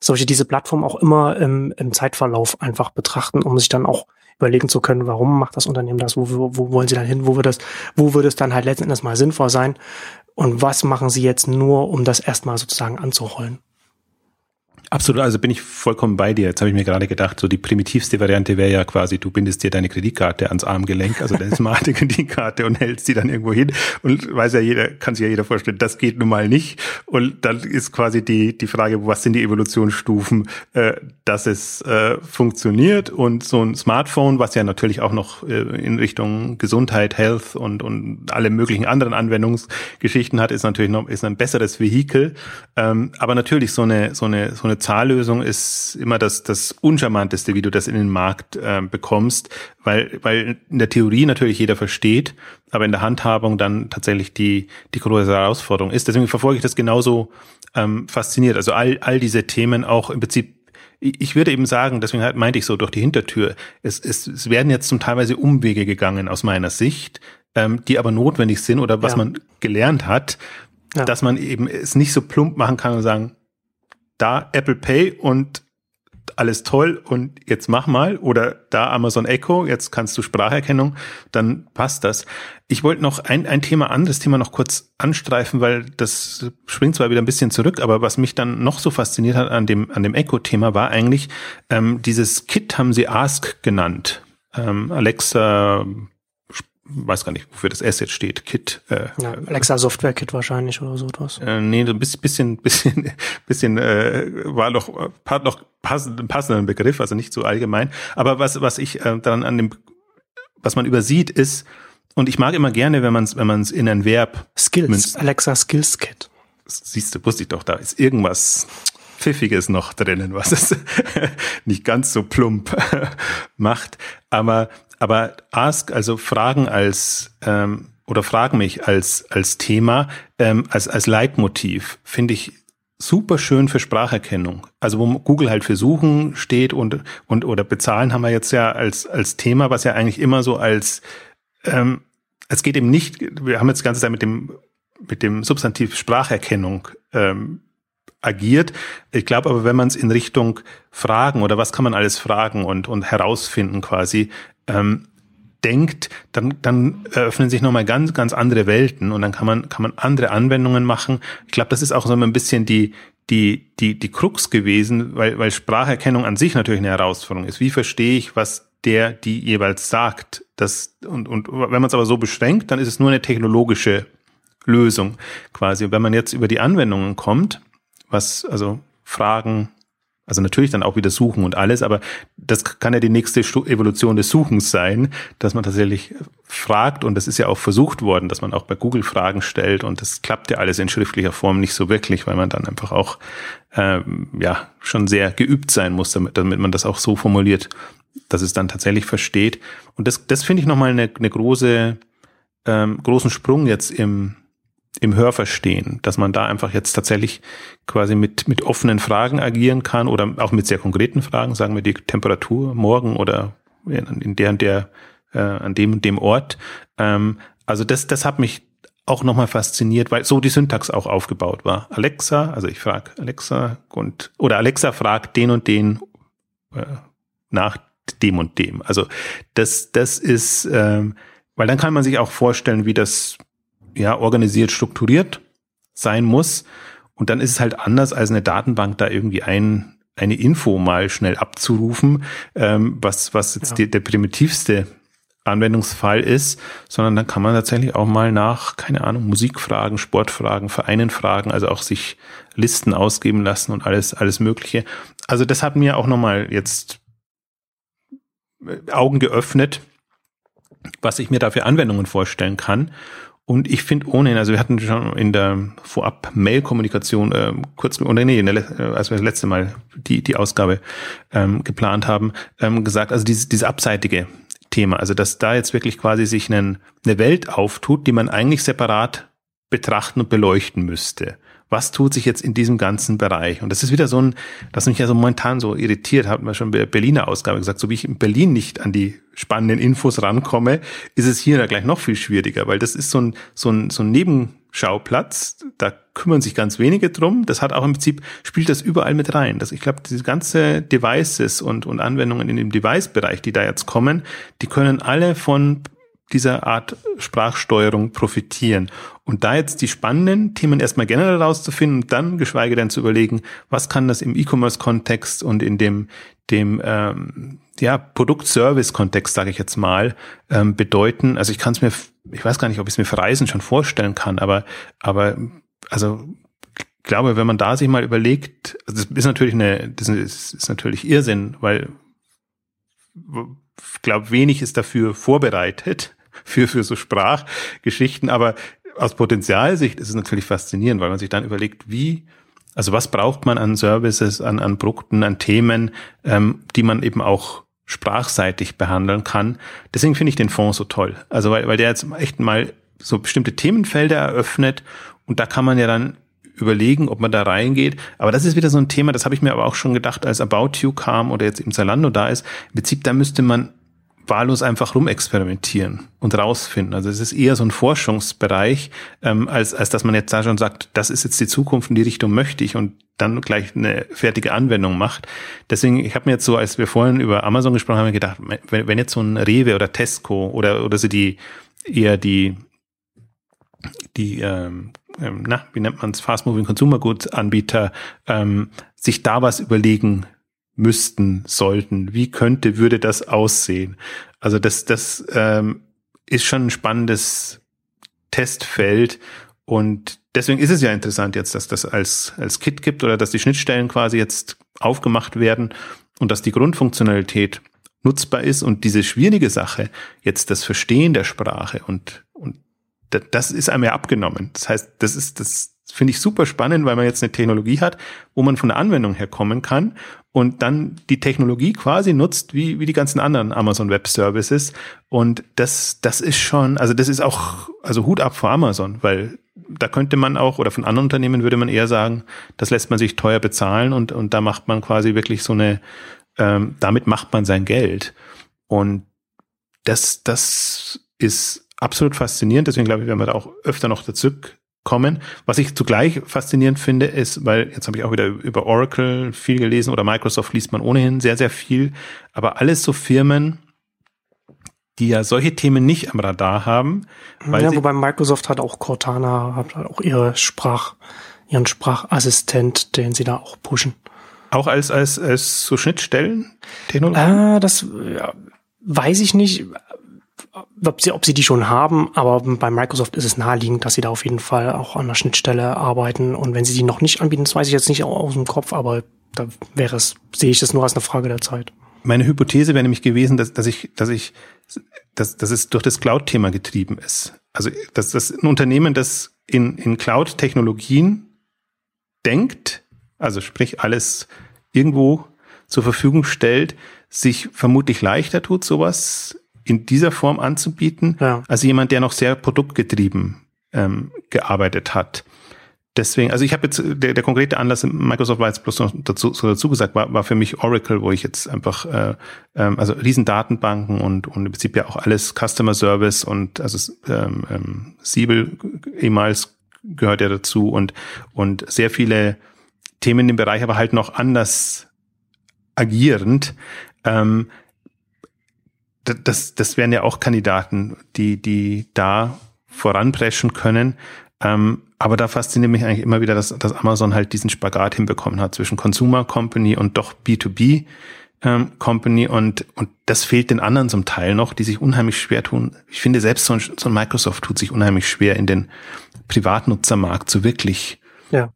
solche, diese Plattform auch immer im, im Zeitverlauf einfach betrachten, um sich dann auch überlegen zu können, warum macht das Unternehmen das, wo, wo, wo wollen sie dann hin, wo wird das, wo würde es dann halt letzten Endes mal sinnvoll sein und was machen sie jetzt nur, um das erstmal sozusagen anzurollen. Absolut, also bin ich vollkommen bei dir. Jetzt habe ich mir gerade gedacht, so die primitivste Variante wäre ja quasi, du bindest dir deine Kreditkarte ans Armgelenk, also deine smarte Kreditkarte und hältst sie dann irgendwo hin und weiß ja jeder, kann sich ja jeder vorstellen, das geht nun mal nicht. Und dann ist quasi die, die Frage, was sind die Evolutionsstufen, äh, dass es äh, funktioniert und so ein Smartphone, was ja natürlich auch noch äh, in Richtung Gesundheit, Health und, und alle möglichen anderen Anwendungsgeschichten hat, ist natürlich noch, ist ein besseres Vehikel. Ähm, aber natürlich so eine, so eine, so eine Zahllösung ist immer das, das Uncharmanteste, wie du das in den Markt äh, bekommst, weil, weil in der Theorie natürlich jeder versteht, aber in der Handhabung dann tatsächlich die, die große Herausforderung ist. Deswegen verfolge ich das genauso ähm, fasziniert. Also all, all diese Themen auch im Prinzip ich würde eben sagen, deswegen meinte ich so durch die Hintertür, es, es, es werden jetzt zum Teilweise Umwege gegangen aus meiner Sicht, ähm, die aber notwendig sind oder was ja. man gelernt hat, ja. dass man eben es nicht so plump machen kann und sagen, da Apple Pay und alles toll und jetzt mach mal oder da Amazon Echo, jetzt kannst du Spracherkennung, dann passt das. Ich wollte noch ein, ein Thema, anderes Thema noch kurz anstreifen, weil das springt zwar wieder ein bisschen zurück, aber was mich dann noch so fasziniert hat an dem, an dem Echo-Thema war eigentlich, ähm, dieses Kit haben sie Ask genannt. Ähm, Alexa weiß gar nicht, wofür das S jetzt steht, Kit. Äh, ja, Alexa Software Kit wahrscheinlich oder so etwas. Äh, nee, ein bisschen, bisschen, bisschen, bisschen äh, war noch, hat noch passend, passenden Begriff, also nicht so allgemein. Aber was, was ich äh, dann an dem, was man übersieht, ist, und ich mag immer gerne, wenn man es, wenn man es in ein Verb Skills, münzt. Alexa Skills Kit. Siehst du, wusste ich doch, da ist irgendwas Pfiffiges noch drinnen, was es nicht ganz so plump macht. Aber aber Ask, also Fragen als ähm, oder Frag mich als als Thema, ähm, als als Leitmotiv, finde ich super schön für Spracherkennung. Also wo Google halt für Suchen steht und und oder bezahlen haben wir jetzt ja als als Thema, was ja eigentlich immer so als ähm, es geht eben nicht. Wir haben jetzt die ganze Zeit mit dem mit dem Substantiv Spracherkennung ähm, agiert. Ich glaube aber, wenn man es in Richtung Fragen oder was kann man alles fragen und, und herausfinden quasi, ähm, denkt, dann, dann eröffnen sich nochmal ganz, ganz andere Welten und dann kann man, kann man andere Anwendungen machen. Ich glaube, das ist auch so ein bisschen die, die, die, die Krux gewesen, weil, weil Spracherkennung an sich natürlich eine Herausforderung ist. Wie verstehe ich, was der, die jeweils sagt? Das, und, und wenn man es aber so beschränkt, dann ist es nur eine technologische Lösung quasi. Und wenn man jetzt über die Anwendungen kommt, was, also Fragen, also natürlich dann auch wieder suchen und alles, aber das kann ja die nächste Evolution des Suchens sein, dass man tatsächlich fragt und das ist ja auch versucht worden, dass man auch bei Google Fragen stellt und das klappt ja alles in schriftlicher Form nicht so wirklich, weil man dann einfach auch ähm, ja schon sehr geübt sein muss, damit, damit man das auch so formuliert, dass es dann tatsächlich versteht. Und das, das finde ich nochmal eine, eine große, ähm, großen Sprung jetzt im im Hörverstehen, dass man da einfach jetzt tatsächlich quasi mit, mit offenen Fragen agieren kann oder auch mit sehr konkreten Fragen, sagen wir die Temperatur morgen oder in der und der, äh, an dem und dem Ort. Ähm, also das, das hat mich auch nochmal fasziniert, weil so die Syntax auch aufgebaut war. Alexa, also ich frage Alexa und oder Alexa fragt den und den äh, nach dem und dem. Also das, das ist, ähm, weil dann kann man sich auch vorstellen, wie das ja, organisiert, strukturiert sein muss. Und dann ist es halt anders als eine Datenbank, da irgendwie ein, eine Info mal schnell abzurufen, ähm, was, was jetzt ja. die, der primitivste Anwendungsfall ist, sondern dann kann man tatsächlich auch mal nach, keine Ahnung, Musikfragen, Sportfragen, Vereinen fragen, also auch sich Listen ausgeben lassen und alles, alles Mögliche. Also das hat mir auch nochmal jetzt äh, Augen geöffnet, was ich mir da für Anwendungen vorstellen kann. Und ich finde ohnehin, also wir hatten schon in der vorab Mail-Kommunikation äh, kurz, oder nee, der, äh, als wir das letzte Mal die, die Ausgabe ähm, geplant haben, ähm, gesagt, also dieses, dieses abseitige Thema, also dass da jetzt wirklich quasi sich einen, eine Welt auftut, die man eigentlich separat betrachten und beleuchten müsste was tut sich jetzt in diesem ganzen Bereich? Und das ist wieder so ein, das mich ja so momentan so irritiert, hat man schon bei der Berliner Ausgabe gesagt, so wie ich in Berlin nicht an die spannenden Infos rankomme, ist es hier gleich noch viel schwieriger, weil das ist so ein, so ein, so ein Nebenschauplatz, da kümmern sich ganz wenige drum. Das hat auch im Prinzip, spielt das überall mit rein. Das, ich glaube, diese ganze Devices und, und Anwendungen in dem Device-Bereich, die da jetzt kommen, die können alle von dieser Art Sprachsteuerung profitieren. Und da jetzt die spannenden Themen erstmal generell rauszufinden und dann geschweige denn zu überlegen, was kann das im E-Commerce-Kontext und in dem, dem ähm, ja, Produkt-Service-Kontext, sage ich jetzt mal, ähm, bedeuten. Also ich kann es mir, ich weiß gar nicht, ob ich es mir für Reisen schon vorstellen kann, aber, aber also ich glaube, wenn man da sich mal überlegt, also das ist natürlich eine, das ist, ist natürlich Irrsinn, weil glaube, wenig ist dafür vorbereitet für, für so Sprachgeschichten. Aber aus Potenzialsicht ist es natürlich faszinierend, weil man sich dann überlegt, wie, also was braucht man an Services, an, an Produkten, an Themen, ähm, die man eben auch sprachseitig behandeln kann. Deswegen finde ich den Fonds so toll. Also weil, weil der jetzt echt mal so bestimmte Themenfelder eröffnet und da kann man ja dann überlegen, ob man da reingeht. Aber das ist wieder so ein Thema, das habe ich mir aber auch schon gedacht, als About You kam oder jetzt im Zalando da ist. Im Prinzip, da müsste man wahllos einfach rumexperimentieren und rausfinden. Also es ist eher so ein Forschungsbereich, ähm, als, als dass man jetzt da schon sagt, das ist jetzt die Zukunft, in die Richtung möchte ich und dann gleich eine fertige Anwendung macht. Deswegen, ich habe mir jetzt so, als wir vorhin über Amazon gesprochen haben, gedacht, wenn, wenn jetzt so ein Rewe oder Tesco oder, oder so die eher die die ähm, ähm na, wie nennt man es, Fast Moving Consumer Goods Anbieter ähm, sich da was überlegen müssten, sollten. Wie könnte, würde das aussehen? Also das, das ähm, ist schon ein spannendes Testfeld und deswegen ist es ja interessant jetzt, dass das als, als Kit gibt oder dass die Schnittstellen quasi jetzt aufgemacht werden und dass die Grundfunktionalität nutzbar ist und diese schwierige Sache, jetzt das Verstehen der Sprache und, und das ist einem ja abgenommen. Das heißt, das ist, das finde ich super spannend, weil man jetzt eine Technologie hat, wo man von der Anwendung her kommen kann und dann die Technologie quasi nutzt, wie, wie die ganzen anderen Amazon Web Services. Und das, das ist schon, also das ist auch, also Hut ab vor Amazon, weil da könnte man auch, oder von anderen Unternehmen würde man eher sagen, das lässt man sich teuer bezahlen und, und da macht man quasi wirklich so eine, ähm, damit macht man sein Geld. Und das, das ist absolut faszinierend. Deswegen glaube ich, werden wir da auch öfter noch dazu kommen. Was ich zugleich faszinierend finde, ist, weil jetzt habe ich auch wieder über Oracle viel gelesen oder Microsoft liest man ohnehin sehr, sehr viel, aber alles so Firmen, die ja solche Themen nicht am Radar haben. Weil ja, wobei Microsoft hat auch Cortana, hat auch ihre Sprach, ihren Sprachassistent, den sie da auch pushen. Auch als, als, als so Schnittstellen? Ah, das ja, weiß ich nicht ob sie, ob sie die schon haben, aber bei Microsoft ist es naheliegend, dass sie da auf jeden Fall auch an der Schnittstelle arbeiten. Und wenn sie die noch nicht anbieten, das weiß ich jetzt nicht aus dem Kopf, aber da wäre es, sehe ich das nur als eine Frage der Zeit. Meine Hypothese wäre nämlich gewesen, dass, dass ich, dass ich, dass, dass es durch das Cloud-Thema getrieben ist. Also, dass das ein Unternehmen, das in, in Cloud-Technologien denkt, also sprich alles irgendwo zur Verfügung stellt, sich vermutlich leichter tut, sowas in dieser Form anzubieten, ja. als jemand, der noch sehr produktgetrieben ähm, gearbeitet hat. Deswegen, also ich habe jetzt, der, der konkrete Anlass, Microsoft war jetzt bloß noch dazu, so dazu gesagt, war, war für mich Oracle, wo ich jetzt einfach, äh, ähm, also Riesendatenbanken und, und im Prinzip ja auch alles Customer Service und also ähm, ähm, Siebel ehemals gehört ja dazu und, und sehr viele Themen im Bereich, aber halt noch anders agierend. Ähm, das, das wären ja auch Kandidaten, die, die da voranpreschen können. Ähm, aber da fasziniert mich eigentlich immer wieder, dass, dass Amazon halt diesen Spagat hinbekommen hat zwischen Consumer Company und doch B2B ähm, Company und, und das fehlt den anderen zum Teil noch, die sich unheimlich schwer tun. Ich finde, selbst so ein, so ein Microsoft tut sich unheimlich schwer, in den Privatnutzermarkt so wirklich ja.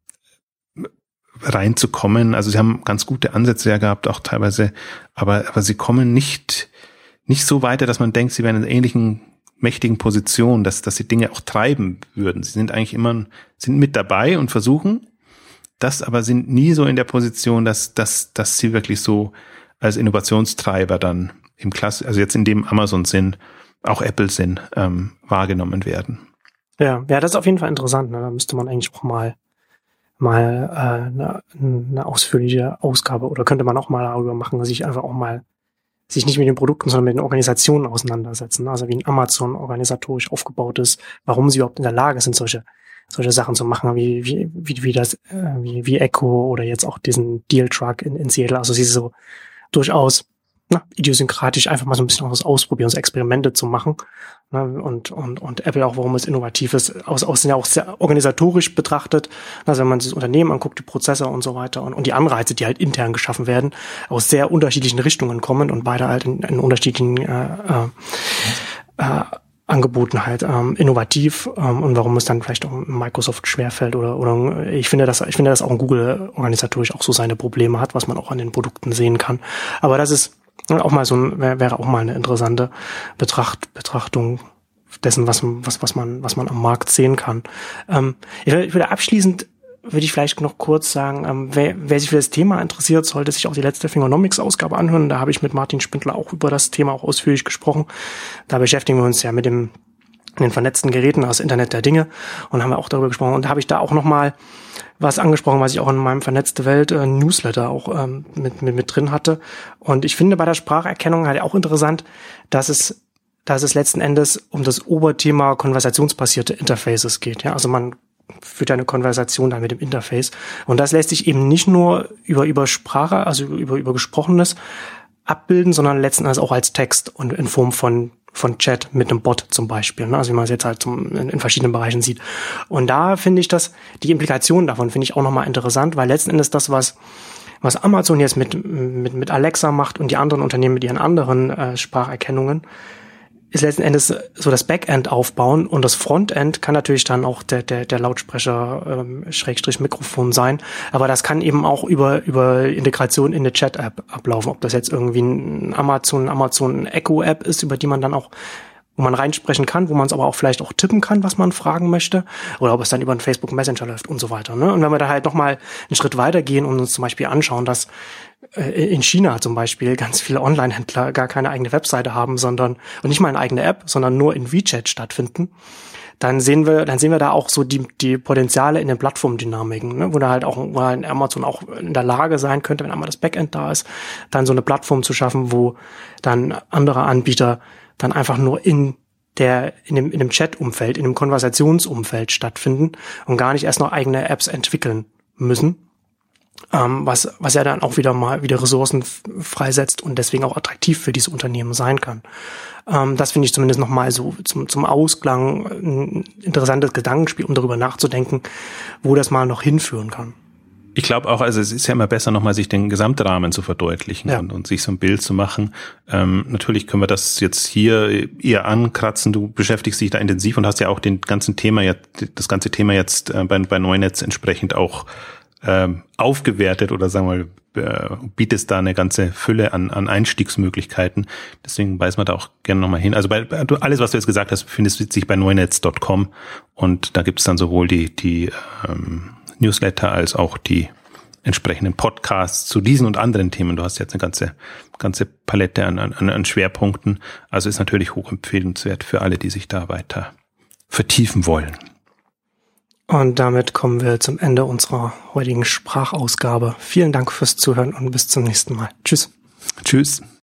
reinzukommen. Also sie haben ganz gute Ansätze ja gehabt, auch teilweise, aber, aber sie kommen nicht nicht so weiter, dass man denkt, sie wären in ähnlichen mächtigen Position, dass, dass sie Dinge auch treiben würden. Sie sind eigentlich immer, sind mit dabei und versuchen das, aber sind nie so in der Position, dass, dass, dass sie wirklich so als Innovationstreiber dann im Klasse, also jetzt in dem Amazon sind, auch Apple sind, ähm, wahrgenommen werden. Ja, ja, das ist auf jeden Fall interessant. Ne? Da müsste man eigentlich auch mal mal äh, eine, eine ausführliche Ausgabe oder könnte man auch mal darüber machen, sich einfach auch mal sich nicht mit den Produkten, sondern mit den Organisationen auseinandersetzen. Also wie ein Amazon organisatorisch aufgebaut ist, warum sie überhaupt in der Lage sind, solche solche Sachen zu machen, wie wie wie, wie das äh, wie, wie Echo oder jetzt auch diesen Deal Truck in, in Seattle. Also sie so durchaus na, idiosynkratisch einfach mal so ein bisschen was ausprobieren, so Experimente zu machen. Ne, und, und, und Apple auch, warum es innovativ ist, aus, aus ja auch sehr organisatorisch betrachtet. Also wenn man sich das Unternehmen anguckt, die Prozesse und so weiter und, und die Anreize, die halt intern geschaffen werden, aus sehr unterschiedlichen Richtungen kommen und beide halt in, in unterschiedlichen äh, äh, äh, Angeboten halt ähm, innovativ ähm, und warum es dann vielleicht auch Microsoft schwerfällt oder oder ich finde dass ich finde dass auch Google organisatorisch auch so seine Probleme hat, was man auch an den Produkten sehen kann. Aber das ist auch mal so ein, wäre auch mal eine interessante Betracht, Betrachtung dessen, was, was, was man, was man am Markt sehen kann. Ähm, ich, würde, ich würde abschließend würde ich vielleicht noch kurz sagen, ähm, wer, wer sich für das Thema interessiert, sollte sich auch die letzte Fingernomics-Ausgabe anhören. Da habe ich mit Martin Spindler auch über das Thema auch ausführlich gesprochen. Da beschäftigen wir uns ja mit dem den vernetzten Geräten, aus Internet der Dinge und haben wir auch darüber gesprochen. Und habe ich da auch nochmal was angesprochen, was ich auch in meinem Vernetzte Welt äh, Newsletter auch ähm, mit, mit, mit drin hatte. Und ich finde bei der Spracherkennung halt auch interessant, dass es dass es letzten Endes um das Oberthema konversationsbasierte Interfaces geht. Ja, also man führt eine Konversation dann mit dem Interface. Und das lässt sich eben nicht nur über, über Sprache, also über, über Gesprochenes abbilden, sondern letzten Endes auch als Text und in Form von von Chat mit einem Bot zum Beispiel, ne? also wie man es jetzt halt zum, in, in, verschiedenen Bereichen sieht. Und da finde ich das, die Implikationen davon finde ich auch nochmal interessant, weil letzten Endes das, was was Amazon jetzt mit, mit, mit Alexa macht und die anderen Unternehmen mit ihren anderen äh, Spracherkennungen, ist letzten Endes so das Backend aufbauen und das Frontend kann natürlich dann auch der, der, der Lautsprecher ähm, Schrägstrich Mikrofon sein, aber das kann eben auch über, über Integration in eine Chat-App ablaufen, ob das jetzt irgendwie ein Amazon, Amazon Echo-App ist, über die man dann auch wo man reinsprechen kann, wo man es aber auch vielleicht auch tippen kann, was man fragen möchte, oder ob es dann über einen Facebook Messenger läuft und so weiter. Ne? Und wenn wir da halt nochmal einen Schritt weitergehen und uns zum Beispiel anschauen, dass in China zum Beispiel ganz viele Online-Händler gar keine eigene Webseite haben, sondern und nicht mal eine eigene App, sondern nur in WeChat stattfinden, dann sehen wir, dann sehen wir da auch so die, die Potenziale in den Plattformdynamiken, ne? wo da halt auch, wo halt Amazon auch in der Lage sein könnte, wenn einmal das Backend da ist, dann so eine Plattform zu schaffen, wo dann andere Anbieter dann einfach nur in der in dem, in dem Chat-Umfeld, in dem Konversationsumfeld stattfinden und gar nicht erst noch eigene Apps entwickeln müssen, ähm, was, was ja dann auch wieder mal wieder Ressourcen freisetzt und deswegen auch attraktiv für diese Unternehmen sein kann. Ähm, das finde ich zumindest nochmal so zum, zum Ausklang ein interessantes Gedankenspiel, um darüber nachzudenken, wo das mal noch hinführen kann. Ich glaube auch, also es ist ja immer besser, nochmal sich den Gesamtrahmen zu verdeutlichen ja. und, und, sich so ein Bild zu machen. Ähm, natürlich können wir das jetzt hier eher ankratzen. Du beschäftigst dich da intensiv und hast ja auch den ganzen Thema jetzt, das ganze Thema jetzt äh, bei, bei Neunetz entsprechend auch ähm, aufgewertet oder sagen wir äh, bietest da eine ganze Fülle an, an Einstiegsmöglichkeiten. Deswegen weisen wir da auch gerne nochmal hin. Also bei, alles, was du jetzt gesagt hast, findest sich bei neunetz.com und da gibt es dann sowohl die, die ähm, Newsletter als auch die entsprechenden Podcasts zu diesen und anderen Themen. Du hast jetzt eine ganze, ganze Palette an, an, an Schwerpunkten. Also ist natürlich hochempfehlenswert für alle, die sich da weiter vertiefen wollen. Und damit kommen wir zum Ende unserer heutigen Sprachausgabe. Vielen Dank fürs Zuhören und bis zum nächsten Mal. Tschüss. Tschüss.